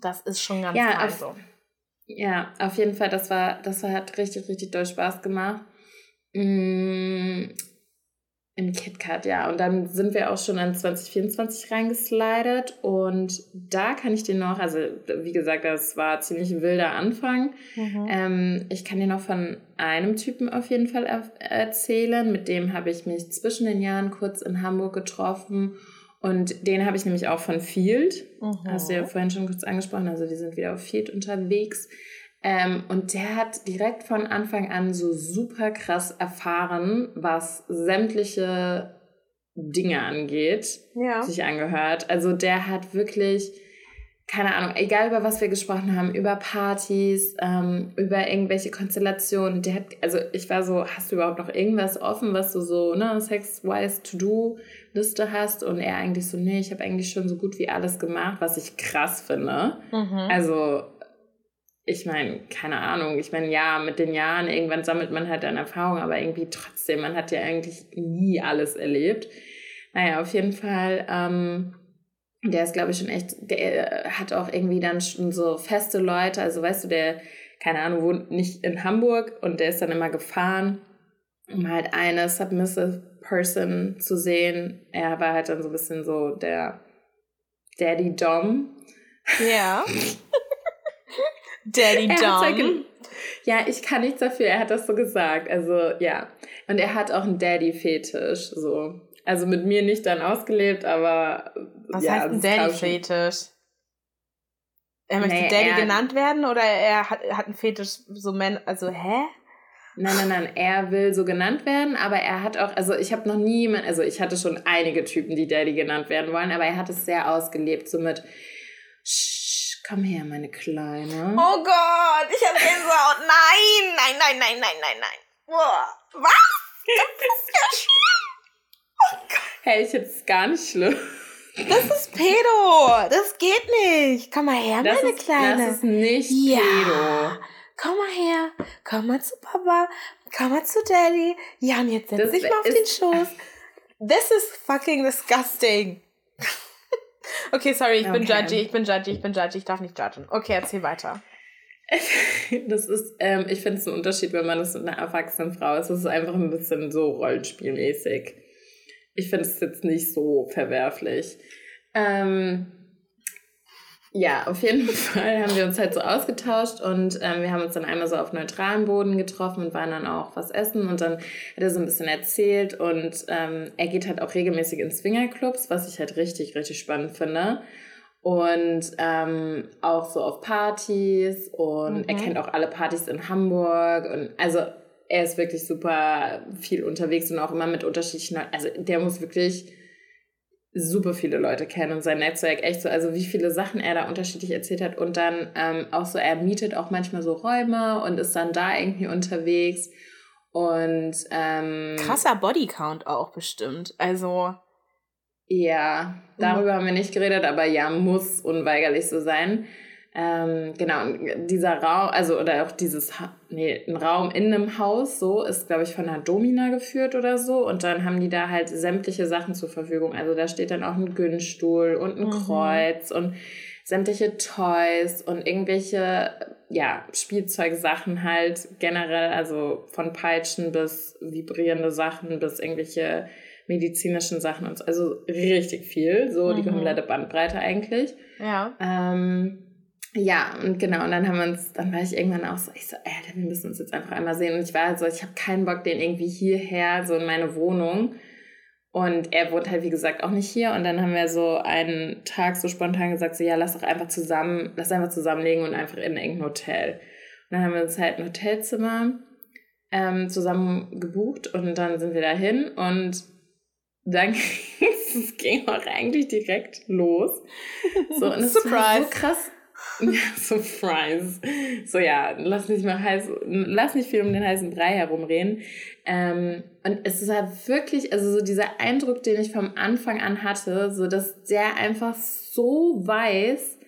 Speaker 2: Das ist schon ganz
Speaker 1: ja, auf, so. Ja, auf jeden Fall, das war, das war, hat richtig, richtig doll Spaß gemacht. Im KitKat, ja. Und dann sind wir auch schon in 2024 reingeslidet. Und da kann ich dir noch, also wie gesagt, das war ziemlich ein wilder Anfang. Mhm. Ähm, ich kann dir noch von einem Typen auf jeden Fall er erzählen. Mit dem habe ich mich zwischen den Jahren kurz in Hamburg getroffen. Und den habe ich nämlich auch von Field. Mhm. Hast du ja vorhin schon kurz angesprochen. Also wir sind wieder auf Field unterwegs. Ähm, und der hat direkt von Anfang an so super krass erfahren, was sämtliche Dinge angeht, ja. sich angehört. Also der hat wirklich, keine Ahnung, egal über was wir gesprochen haben, über Partys, ähm, über irgendwelche Konstellationen, der hat, also ich war so, hast du überhaupt noch irgendwas offen, was du so, ne, sex-wise to-do-Liste hast? Und er eigentlich so, nee, ich habe eigentlich schon so gut wie alles gemacht, was ich krass finde. Mhm. Also ich meine, keine Ahnung, ich meine, ja, mit den Jahren, irgendwann sammelt man halt dann Erfahrung, aber irgendwie trotzdem, man hat ja eigentlich nie alles erlebt. Naja, auf jeden Fall, ähm, der ist, glaube ich, schon echt, der hat auch irgendwie dann schon so feste Leute, also weißt du, der, keine Ahnung, wohnt nicht in Hamburg und der ist dann immer gefahren, um halt eine submissive Person zu sehen. Er war halt dann so ein bisschen so der Daddy Dom. Ja. <laughs> Daddy Dom. Ja, ich kann nichts dafür. Er hat das so gesagt. Also, ja. Und er hat auch einen Daddy-Fetisch. So. Also mit mir nicht dann ausgelebt, aber. Was ja, heißt ein
Speaker 2: Daddy-Fetisch? Er möchte nee, Daddy er, genannt werden oder er hat, hat einen Fetisch so Men also hä?
Speaker 1: Nein, nein, nein, er will so genannt werden, aber er hat auch, also ich habe noch nie jemand, also ich hatte schon einige Typen, die Daddy genannt werden wollen, aber er hat es sehr ausgelebt, so mit Komm her, meine Kleine.
Speaker 2: Oh Gott, ich habe Gänsehaut. Nein, nein, nein, nein, nein, nein, nein. Boah, was? Das ist ja
Speaker 1: schlimm. Oh Gott. Hey, ich es gar nicht schlimm.
Speaker 2: Das ist Pedo. Das geht nicht. Komm mal her, das meine ist, Kleine. Das ist nicht ja. Pedo. Komm mal her. Komm mal zu Papa. Komm mal zu Daddy. Ja, und jetzt setz dich mal auf den Schoß. This is fucking disgusting. Okay, sorry, ich okay. bin judgy, ich bin judgy, ich bin judgy, ich darf nicht judgen. Okay, erzähl weiter. <laughs>
Speaker 1: Das ist, ähm, ich finde es ein Unterschied, wenn man das mit einer erwachsenen Frau ist. Es ist einfach ein bisschen so rollenspielmäßig. Ich finde es jetzt nicht so verwerflich. Ähm, ja, auf jeden <laughs> Fall haben wir uns halt so ausgetauscht und ähm, wir haben uns dann einmal so auf neutralem Boden getroffen und waren dann auch was essen und dann hat er so ein bisschen erzählt und ähm, er geht halt auch regelmäßig in Swingerclubs, was ich halt richtig, richtig spannend finde. Und ähm, auch so auf Partys und mhm. er kennt auch alle Partys in Hamburg und also er ist wirklich super viel unterwegs und auch immer mit unterschiedlichen, also der muss wirklich super viele Leute kennen und sein Netzwerk echt so, also wie viele Sachen er da unterschiedlich erzählt hat und dann ähm, auch so, er mietet auch manchmal so Räume und ist dann da irgendwie unterwegs Und ähm,
Speaker 2: krasser Bodycount auch bestimmt. Also
Speaker 1: ja, darüber mhm. haben wir nicht geredet, aber ja, muss unweigerlich so sein. Ähm, genau, dieser Raum, also oder auch dieses, nee, ein Raum in einem Haus, so, ist, glaube ich, von einer Domina geführt oder so. Und dann haben die da halt sämtliche Sachen zur Verfügung. Also da steht dann auch ein Günststuhl und ein mhm. Kreuz und sämtliche Toys und irgendwelche, ja, Spielzeugsachen halt generell, also von Peitschen bis vibrierende Sachen bis irgendwelche medizinischen Sachen und so. Also richtig viel, so mhm. die komplette Bandbreite eigentlich.
Speaker 2: Ja.
Speaker 1: Ähm, ja, und genau, und dann haben wir uns, dann war ich irgendwann auch so, ich so, ey, wir müssen uns jetzt einfach einmal sehen. Und ich war halt so, ich habe keinen Bock, den irgendwie hierher, so in meine Wohnung. Und er wohnt halt, wie gesagt, auch nicht hier. Und dann haben wir so einen Tag so spontan gesagt, so, ja, lass doch einfach zusammen, lass einfach zusammenlegen und einfach in irgendein Hotel. Und dann haben wir uns halt ein Hotelzimmer ähm, zusammen gebucht und dann sind wir dahin und dann <laughs> es ging auch eigentlich direkt los. So, und es Surprise. war so krass. <laughs> Surprise. So, ja, lass nicht mal heiß, lass nicht viel um den heißen Brei herumreden. Ähm, und es war wirklich, also so dieser Eindruck, den ich vom Anfang an hatte, so dass der einfach so weiß,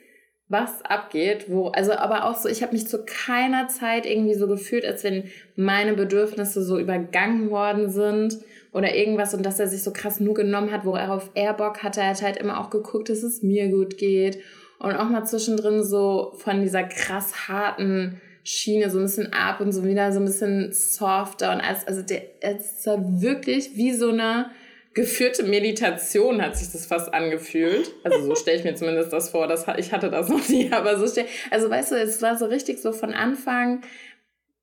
Speaker 1: was abgeht, wo, also aber auch so, ich habe mich zu keiner Zeit irgendwie so gefühlt, als wenn meine Bedürfnisse so übergangen worden sind oder irgendwas und dass er sich so krass nur genommen hat, worauf er Bock hatte. Er hat halt immer auch geguckt, dass es mir gut geht und auch mal zwischendrin so von dieser krass harten Schiene so ein bisschen ab und so wieder so ein bisschen softer und alles. Also der, es war wirklich wie so eine geführte Meditation hat sich das fast angefühlt. Also so stelle ich mir zumindest das vor. Das, ich hatte das noch nie, <laughs> aber so stell, also weißt du, es war so richtig so von Anfang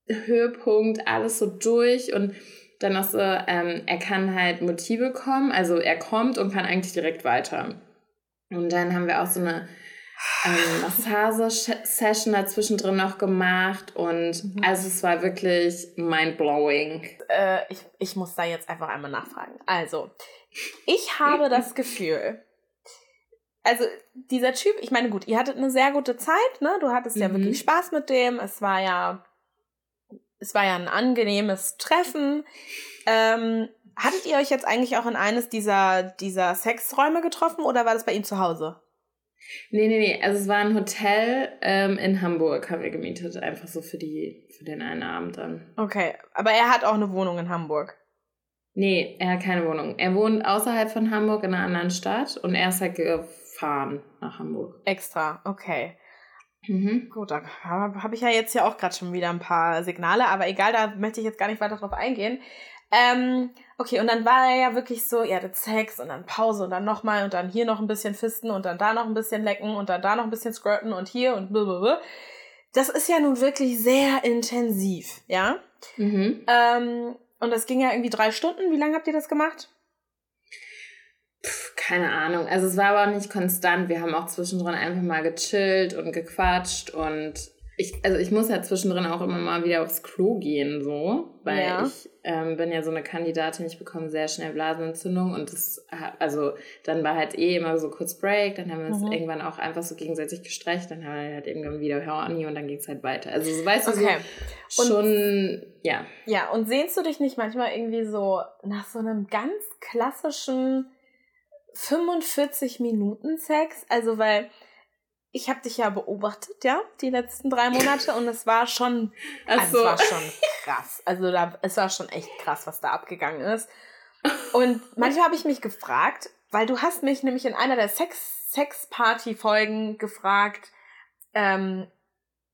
Speaker 1: Höhepunkt alles so durch und dann noch so, ähm, er kann halt Motive kommen, also er kommt und kann eigentlich direkt weiter. Und dann haben wir auch so eine ähm, <laughs> Massage-Session dazwischen drin noch gemacht und mhm. also es war wirklich mind-blowing.
Speaker 2: Äh, ich, ich muss da jetzt einfach einmal nachfragen. Also, ich habe das Gefühl, also dieser Typ, ich meine, gut, ihr hattet eine sehr gute Zeit, ne? Du hattest mhm. ja wirklich Spaß mit dem. Es war ja es war ja ein angenehmes Treffen. Ähm, hattet ihr euch jetzt eigentlich auch in eines dieser, dieser Sexräume getroffen oder war das bei ihm zu Hause?
Speaker 1: Nee, nee, nee. Also es war ein Hotel ähm, in Hamburg, haben wir gemietet, einfach so für die, für den einen Abend dann.
Speaker 2: Okay, aber er hat auch eine Wohnung in Hamburg.
Speaker 1: Nee, er hat keine Wohnung. Er wohnt außerhalb von Hamburg in einer anderen Stadt und er ist halt gefahren nach Hamburg.
Speaker 2: Extra, okay. Mhm. Gut, da habe ich ja jetzt ja auch gerade schon wieder ein paar Signale, aber egal, da möchte ich jetzt gar nicht weiter drauf eingehen. Ähm, okay, und dann war er ja wirklich so, ihr hattet Sex und dann Pause und dann nochmal und dann hier noch ein bisschen fisten und dann da noch ein bisschen lecken und dann da noch ein bisschen squirten und hier und blablabla. Das ist ja nun wirklich sehr intensiv, ja? Mhm. Ähm, und das ging ja irgendwie drei Stunden. Wie lange habt ihr das gemacht?
Speaker 1: keine Ahnung. Also es war aber auch nicht konstant. Wir haben auch zwischendrin einfach mal gechillt und gequatscht und ich, also ich muss halt zwischendrin auch immer mal wieder aufs Klo gehen, so, weil ja. ich ähm, bin ja so eine Kandidatin, ich bekomme sehr schnell Blasenentzündung und das, also dann war halt eh immer so kurz Break, dann haben wir uns mhm. irgendwann auch einfach so gegenseitig gestreicht, dann haben wir halt irgendwann wieder Horny und dann ging es halt weiter. Also so weißt okay. du, so schon, ja.
Speaker 2: Ja, und sehnst du dich nicht manchmal irgendwie so nach so einem ganz klassischen 45 Minuten Sex, also weil ich habe dich ja beobachtet, ja, die letzten drei Monate und es war schon, also es war schon krass. Also da, es war schon echt krass, was da abgegangen ist. Und manchmal habe ich mich gefragt, weil du hast mich nämlich in einer der Sex Sex Party Folgen gefragt. Ähm,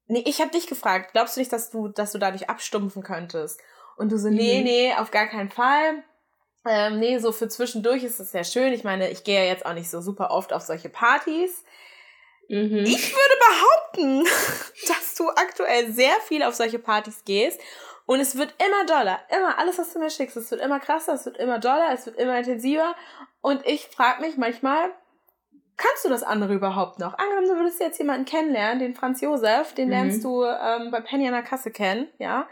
Speaker 2: nee, ich habe dich gefragt. Glaubst du nicht, dass du, dass du dadurch abstumpfen könntest? Und du so, nee, mhm. nee, auf gar keinen Fall. Ähm, nee, so für zwischendurch ist es sehr schön. Ich meine, ich gehe ja jetzt auch nicht so super oft auf solche Partys. Mhm. Ich würde behaupten, <laughs> dass du aktuell sehr viel auf solche Partys gehst und es wird immer doller. Immer alles, was du mir schickst, es wird immer krasser, es wird immer doller, es wird immer intensiver. Und ich frage mich manchmal, kannst du das andere überhaupt noch? Angenommen, du würdest jetzt jemanden kennenlernen, den Franz Josef, den mhm. lernst du ähm, bei Penny an der Kasse kennen, ja.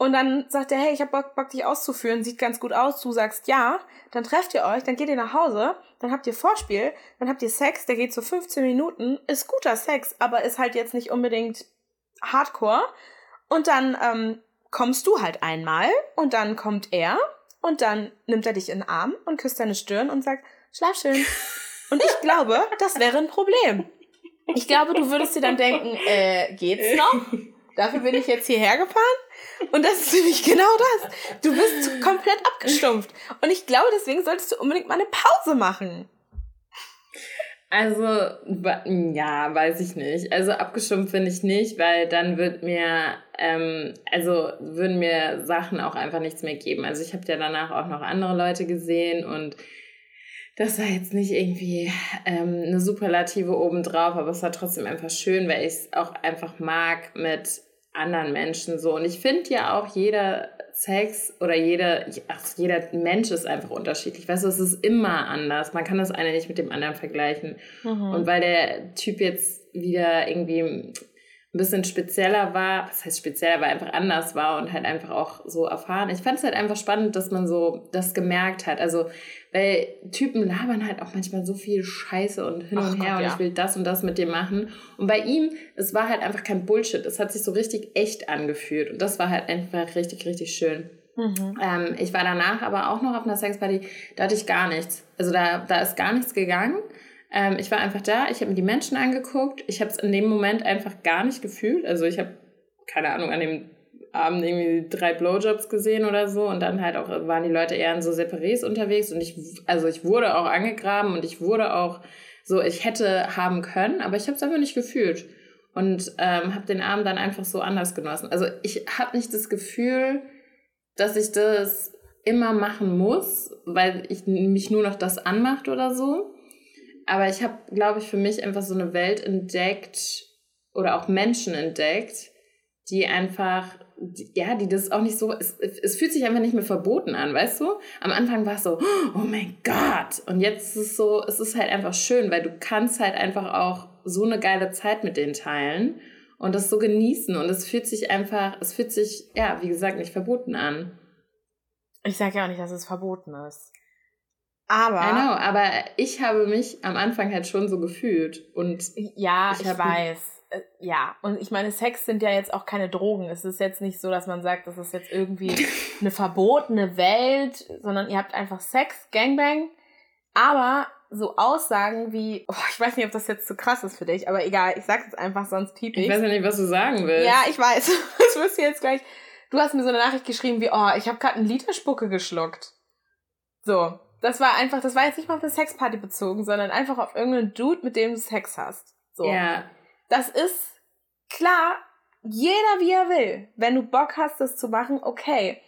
Speaker 2: Und dann sagt er, hey, ich hab Bock, Bock, dich auszuführen, sieht ganz gut aus. Du sagst ja, dann trefft ihr euch, dann geht ihr nach Hause, dann habt ihr Vorspiel, dann habt ihr Sex, der geht so 15 Minuten, ist guter Sex, aber ist halt jetzt nicht unbedingt Hardcore. Und dann ähm, kommst du halt einmal und dann kommt er und dann nimmt er dich in den Arm und küsst deine Stirn und sagt, schlaf schön. <laughs> Und ich glaube, das wäre ein Problem. Ich glaube, du würdest dir dann denken, äh, geht's noch? Dafür bin ich jetzt hierher gefahren. Und das ist nämlich genau das. Du bist komplett abgestumpft. Und ich glaube, deswegen solltest du unbedingt mal eine Pause machen.
Speaker 1: Also, ja, weiß ich nicht. Also abgestumpft finde ich nicht, weil dann wird mir, ähm, also würden mir Sachen auch einfach nichts mehr geben. Also ich habe ja danach auch noch andere Leute gesehen und das war jetzt nicht irgendwie ähm, eine Superlative obendrauf, aber es war trotzdem einfach schön, weil ich es auch einfach mag mit anderen Menschen so. Und ich finde ja auch jeder Sex oder jeder, ach, jeder Mensch ist einfach unterschiedlich. Weißt du, es ist immer anders. Man kann das eine nicht mit dem anderen vergleichen. Mhm. Und weil der Typ jetzt wieder irgendwie ein bisschen spezieller war, was heißt spezieller, aber einfach anders war und halt einfach auch so erfahren. Ich fand es halt einfach spannend, dass man so das gemerkt hat. Also, weil Typen labern halt auch manchmal so viel Scheiße und hin und Ach her Gott, und ja. ich will das und das mit dir machen. Und bei ihm, es war halt einfach kein Bullshit. Es hat sich so richtig echt angefühlt und das war halt einfach richtig, richtig schön. Mhm. Ähm, ich war danach aber auch noch auf einer Sexparty, da hatte ich gar nichts. Also da, da ist gar nichts gegangen. Ähm, ich war einfach da, ich habe mir die Menschen angeguckt. Ich habe es in dem Moment einfach gar nicht gefühlt. Also ich habe, keine Ahnung, an dem Abend irgendwie drei Blowjobs gesehen oder so und dann halt auch waren die Leute eher in so Separés unterwegs und ich, also ich wurde auch angegraben und ich wurde auch so, ich hätte haben können, aber ich habe es einfach nicht gefühlt und ähm, habe den Abend dann einfach so anders genossen. Also ich habe nicht das Gefühl, dass ich das immer machen muss, weil ich mich nur noch das anmacht oder so. Aber ich habe, glaube ich, für mich einfach so eine Welt entdeckt oder auch Menschen entdeckt, die einfach, ja, die das auch nicht so, es, es fühlt sich einfach nicht mehr verboten an, weißt du? Am Anfang war es so, oh mein Gott. Und jetzt ist es so, es ist halt einfach schön, weil du kannst halt einfach auch so eine geile Zeit mit denen teilen und das so genießen. Und es fühlt sich einfach, es fühlt sich, ja, wie gesagt, nicht verboten an.
Speaker 2: Ich sage ja auch nicht, dass es verboten ist. Aber.
Speaker 1: I know, aber ich habe mich am Anfang halt schon so gefühlt. Und
Speaker 2: ja, ich, ich weiß. Äh, ja, und ich meine, Sex sind ja jetzt auch keine Drogen. Es ist jetzt nicht so, dass man sagt, das ist jetzt irgendwie <laughs> eine verbotene Welt, sondern ihr habt einfach Sex, Gangbang. Aber so Aussagen wie, oh, ich weiß nicht, ob das jetzt zu krass ist für dich, aber egal, ich sag's jetzt einfach, sonst piep
Speaker 1: ich. Ich weiß ja nicht, was du sagen willst.
Speaker 2: Ja, ich weiß. <laughs> Das wirst du jetzt gleich. Du hast mir so eine Nachricht geschrieben wie, oh, ich habe gerade einen Liter Spucke geschluckt. So, das war einfach, das war jetzt nicht mal auf eine Sexparty bezogen, sondern einfach auf irgendeinen Dude, mit dem du Sex hast. So. Ja. Das ist klar, jeder wie er will. Wenn du Bock hast, das zu machen, okay.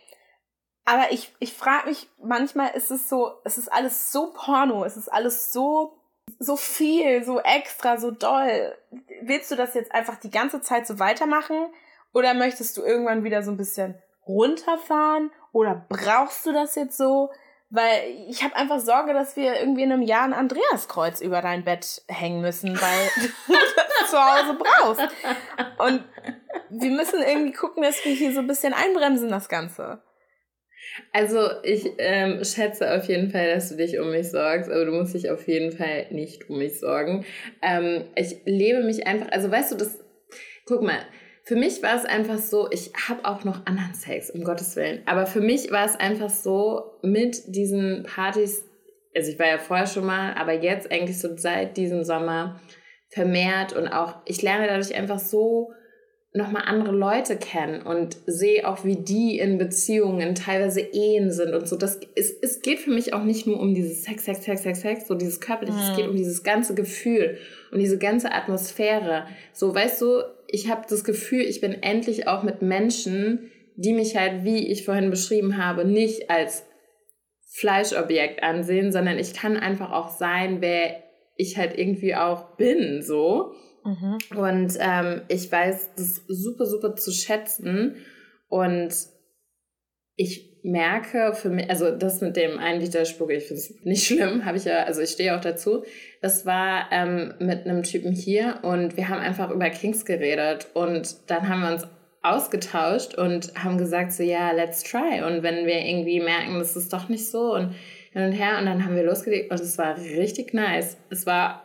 Speaker 2: Aber ich, ich frage mich, manchmal ist es so, es ist alles so porno, es ist alles so, so viel, so extra, so doll. Willst du das jetzt einfach die ganze Zeit so weitermachen? Oder möchtest du irgendwann wieder so ein bisschen runterfahren? Oder brauchst du das jetzt so? Weil ich habe einfach Sorge, dass wir irgendwie in einem Jahr ein Andreaskreuz über dein Bett hängen müssen, weil <laughs> du das zu Hause brauchst. Und wir müssen irgendwie gucken, dass wir hier so ein bisschen einbremsen, das Ganze.
Speaker 1: Also ich ähm, schätze auf jeden Fall, dass du dich um mich sorgst, aber du musst dich auf jeden Fall nicht um mich sorgen. Ähm, ich lebe mich einfach, also weißt du, das, guck mal, für mich war es einfach so, ich habe auch noch anderen Sex, um Gottes Willen. Aber für mich war es einfach so, mit diesen Partys, also ich war ja vorher schon mal, aber jetzt eigentlich so seit diesem Sommer vermehrt und auch, ich lerne dadurch einfach so nochmal andere Leute kennen und sehe auch, wie die in Beziehungen, teilweise Ehen sind und so. Das, es, es geht für mich auch nicht nur um dieses Sex, Sex, Sex, Sex, Sex, so dieses körperliche, mhm. es geht um dieses ganze Gefühl und diese ganze Atmosphäre. So, weißt du, ich habe das Gefühl, ich bin endlich auch mit Menschen, die mich halt, wie ich vorhin beschrieben habe, nicht als Fleischobjekt ansehen, sondern ich kann einfach auch sein, wer ich halt irgendwie auch bin, so. Mhm. Und ähm, ich weiß das super, super zu schätzen. Und ich merke für mich, also das mit dem einen Liter Spucke, ich finde es nicht schlimm, habe ich ja, also ich stehe auch dazu. Das war ähm, mit einem Typen hier und wir haben einfach über Kings geredet und dann haben wir uns ausgetauscht und haben gesagt so, ja, let's try. Und wenn wir irgendwie merken, das ist doch nicht so und hin und her und dann haben wir losgelegt und es war richtig nice. Es war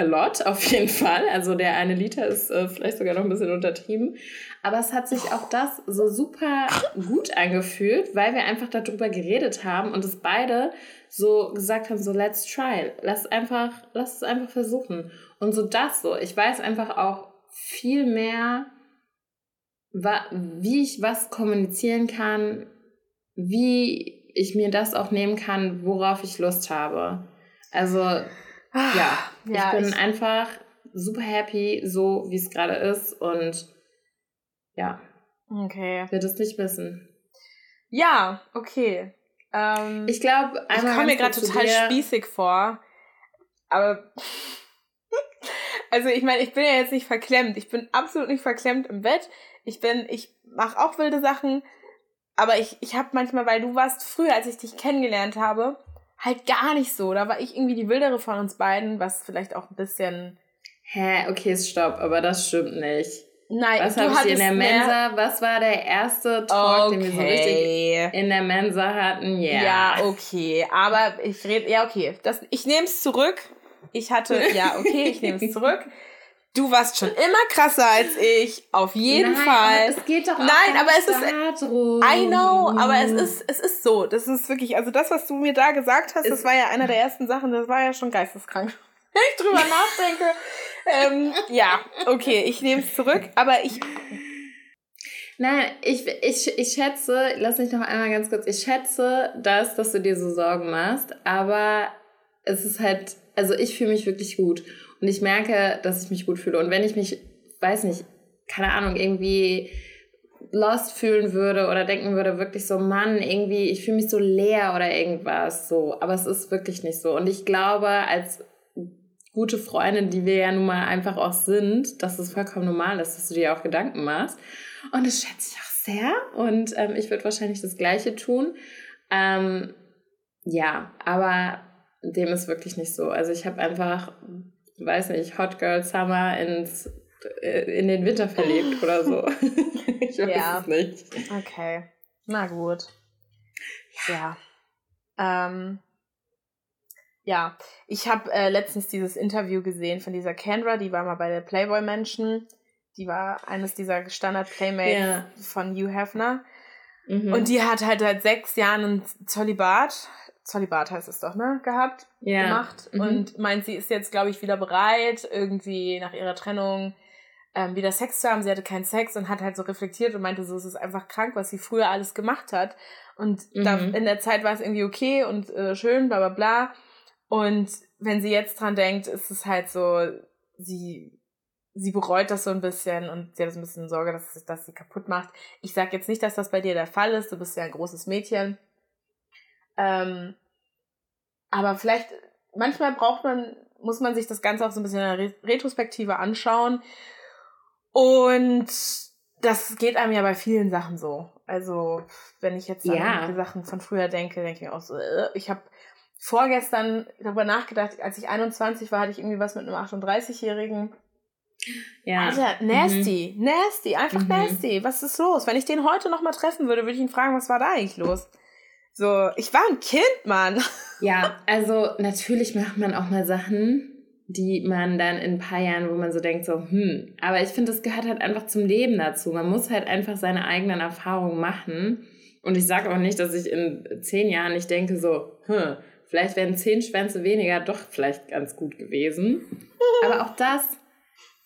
Speaker 1: a lot, <laughs> auf jeden Fall. Also der eine Liter ist äh, vielleicht sogar noch ein bisschen untertrieben. Aber es hat sich auch das so super gut angefühlt, weil wir einfach darüber geredet haben und es beide so gesagt haben, so let's try. Lass einfach, lass es einfach versuchen. Und so das so. Ich weiß einfach auch viel mehr, wie ich was kommunizieren kann, wie ich mir das auch nehmen kann, worauf ich Lust habe. Also, ja, ja ich bin ich einfach super happy, so wie es gerade ist und ja.
Speaker 2: Okay.
Speaker 1: Wird es nicht wissen.
Speaker 2: Ja, okay. Ähm,
Speaker 1: ich glaube,
Speaker 2: ich komme mir gerade total dir. spießig vor, aber <laughs> also ich meine, ich bin ja jetzt nicht verklemmt. Ich bin absolut nicht verklemmt im Bett. Ich bin, ich mache auch wilde Sachen, aber ich, ich habe manchmal, weil du warst früher, als ich dich kennengelernt habe, halt gar nicht so. Da war ich irgendwie die wildere von uns beiden, was vielleicht auch ein bisschen.
Speaker 1: Hä, okay, stopp, aber das stimmt nicht. Nein, was habe ich in der Mensa? Was war der erste Talk, okay. den wir so richtig in der Mensa hatten?
Speaker 2: Yeah. Ja, okay. Aber ich rede, ja, okay. Das, ich nehme es zurück. Ich hatte, ja, okay, ich nehme es <laughs> zurück. Du warst schon immer krasser als ich, auf jeden Nein, Fall. Aber es geht doch auch Nein, aber es ist darum. I know, aber es ist es ist so, das ist wirklich, also das was du mir da gesagt hast, das war ja einer der ersten Sachen, das war ja schon geisteskrank. <laughs> Wenn ich drüber nachdenke. ähm, ja, okay, ich nehme es zurück, aber ich
Speaker 1: Nein, ich, ich, ich schätze, lass mich noch einmal ganz kurz, ich schätze das, dass du dir so Sorgen machst, aber es ist halt, also ich fühle mich wirklich gut. Und ich merke, dass ich mich gut fühle. Und wenn ich mich, weiß nicht, keine Ahnung, irgendwie lost fühlen würde oder denken würde, wirklich so, Mann, irgendwie, ich fühle mich so leer oder irgendwas so. Aber es ist wirklich nicht so. Und ich glaube, als gute Freundin, die wir ja nun mal einfach auch sind, dass es vollkommen normal ist, dass du dir auch Gedanken machst. Und das schätze ich auch sehr. Und ähm, ich würde wahrscheinlich das Gleiche tun. Ähm, ja, aber dem ist wirklich nicht so. Also ich habe einfach weiß nicht, Hot Girl Summer ins, äh, in den Winter verlebt oder so. <laughs> ich weiß
Speaker 2: ja. es nicht. Okay, na gut. Ja. Ja, ähm, ja. ich habe äh, letztens dieses Interview gesehen von dieser Kendra, die war mal bei der Playboy Menschen. Die war eines dieser Standard-Playmates ja. von Hugh Hefner. Mhm. Und die hat halt seit sechs Jahren ein Zolibat Zolibat heißt es doch, ne, gehabt, ja. gemacht mhm. und meint, sie ist jetzt, glaube ich, wieder bereit, irgendwie nach ihrer Trennung ähm, wieder Sex zu haben. Sie hatte keinen Sex und hat halt so reflektiert und meinte so, es ist einfach krank, was sie früher alles gemacht hat. Und mhm. da, in der Zeit war es irgendwie okay und äh, schön, bla bla bla. Und wenn sie jetzt dran denkt, ist es halt so, sie, sie bereut das so ein bisschen und sie hat so ein bisschen Sorge, dass es dass sie kaputt macht. Ich sag jetzt nicht, dass das bei dir der Fall ist, du bist ja ein großes Mädchen. Ähm, aber vielleicht, manchmal braucht man, muss man sich das Ganze auch so ein bisschen in der Retrospektive anschauen. Und das geht einem ja bei vielen Sachen so. Also, wenn ich jetzt ja. an die Sachen von früher denke, denke ich auch so, äh, ich habe vorgestern darüber nachgedacht, als ich 21 war, hatte ich irgendwie was mit einem 38-Jährigen. Ja. Alter, nasty, mhm. nasty, einfach mhm. nasty. Was ist los? Wenn ich den heute noch mal treffen würde, würde ich ihn fragen, was war da eigentlich los? So, ich war ein Kind, Mann.
Speaker 1: Ja, <laughs> also natürlich macht man auch mal Sachen, die man dann in ein paar Jahren, wo man so denkt, so, hm, aber ich finde, das gehört halt einfach zum Leben dazu. Man muss halt einfach seine eigenen Erfahrungen machen. Und ich sage auch nicht, dass ich in zehn Jahren nicht denke, so, hm, vielleicht wären zehn Schwänze weniger doch vielleicht ganz gut gewesen. <laughs> aber auch das,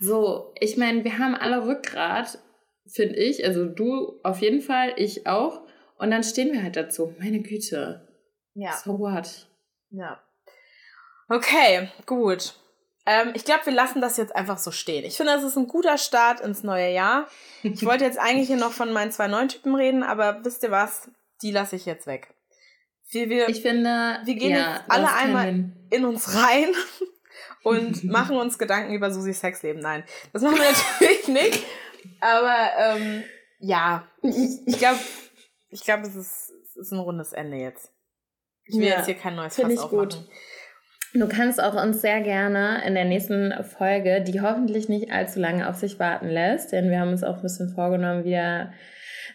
Speaker 1: so, ich meine, wir haben alle Rückgrat, finde ich. Also du auf jeden Fall, ich auch. Und dann stehen wir halt dazu. Meine Güte. Ja. So what?
Speaker 2: Ja. Okay, gut. Ähm, ich glaube, wir lassen das jetzt einfach so stehen. Ich finde, das ist ein guter Start ins neue Jahr. Ich <laughs> wollte jetzt eigentlich hier noch von meinen zwei neuen Typen reden, aber wisst ihr was? Die lasse ich jetzt weg. Wir, wir,
Speaker 1: ich finde,
Speaker 2: wir gehen ja, jetzt alle einmal in uns rein <laughs> und machen uns Gedanken über Susis Sexleben. Nein, das machen wir <laughs> natürlich nicht. Aber ähm, ja, ich, ich glaube, ich glaube, es ist, es ist ein rundes Ende jetzt. Ich will ja, jetzt hier kein neues Fass
Speaker 1: ich aufmachen. Gut. Du kannst auch uns sehr gerne in der nächsten Folge, die hoffentlich nicht allzu lange auf sich warten lässt, denn wir haben uns auch ein bisschen vorgenommen, wieder,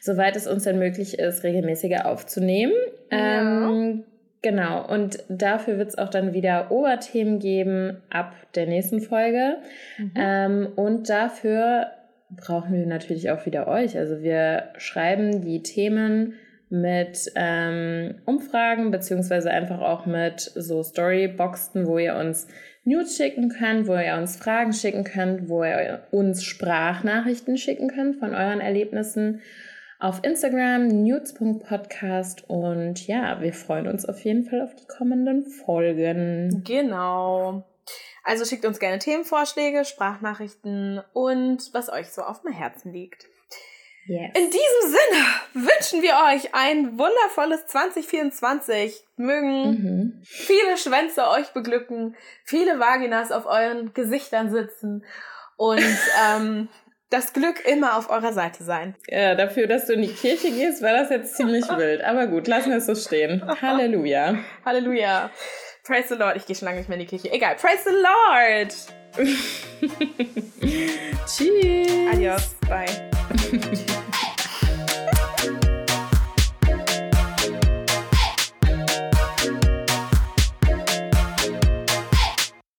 Speaker 1: soweit es uns denn möglich ist, regelmäßiger aufzunehmen. Ja. Ähm, Genau, und dafür wird es auch dann wieder Oberthemen geben ab der nächsten Folge. Mhm. Ähm, und dafür brauchen wir natürlich auch wieder euch. Also wir schreiben die Themen mit ähm, Umfragen, beziehungsweise einfach auch mit so Storyboxen, wo ihr uns News schicken könnt, wo ihr uns Fragen schicken könnt, wo ihr uns Sprachnachrichten schicken könnt von euren Erlebnissen auf Instagram nudes.podcast und ja, wir freuen uns auf jeden Fall auf die kommenden Folgen.
Speaker 2: Genau. Also schickt uns gerne Themenvorschläge, Sprachnachrichten und was euch so auf dem Herzen liegt. Yes. In diesem Sinne wünschen wir euch ein wundervolles 2024. Mögen mhm. viele Schwänze euch beglücken, viele Vaginas auf euren Gesichtern sitzen und <laughs> ähm, das Glück immer auf eurer Seite sein.
Speaker 1: Ja, dafür, dass du in die Kirche gehst, war das jetzt ziemlich <laughs> wild. Aber gut, lassen wir es so stehen. <laughs> Halleluja.
Speaker 2: Halleluja. Praise the Lord. Ich gehe schon lange nicht mehr in die Kirche. Egal. Praise the Lord. <laughs> <laughs>
Speaker 1: Tschüss.
Speaker 2: Adios. Bye. <laughs>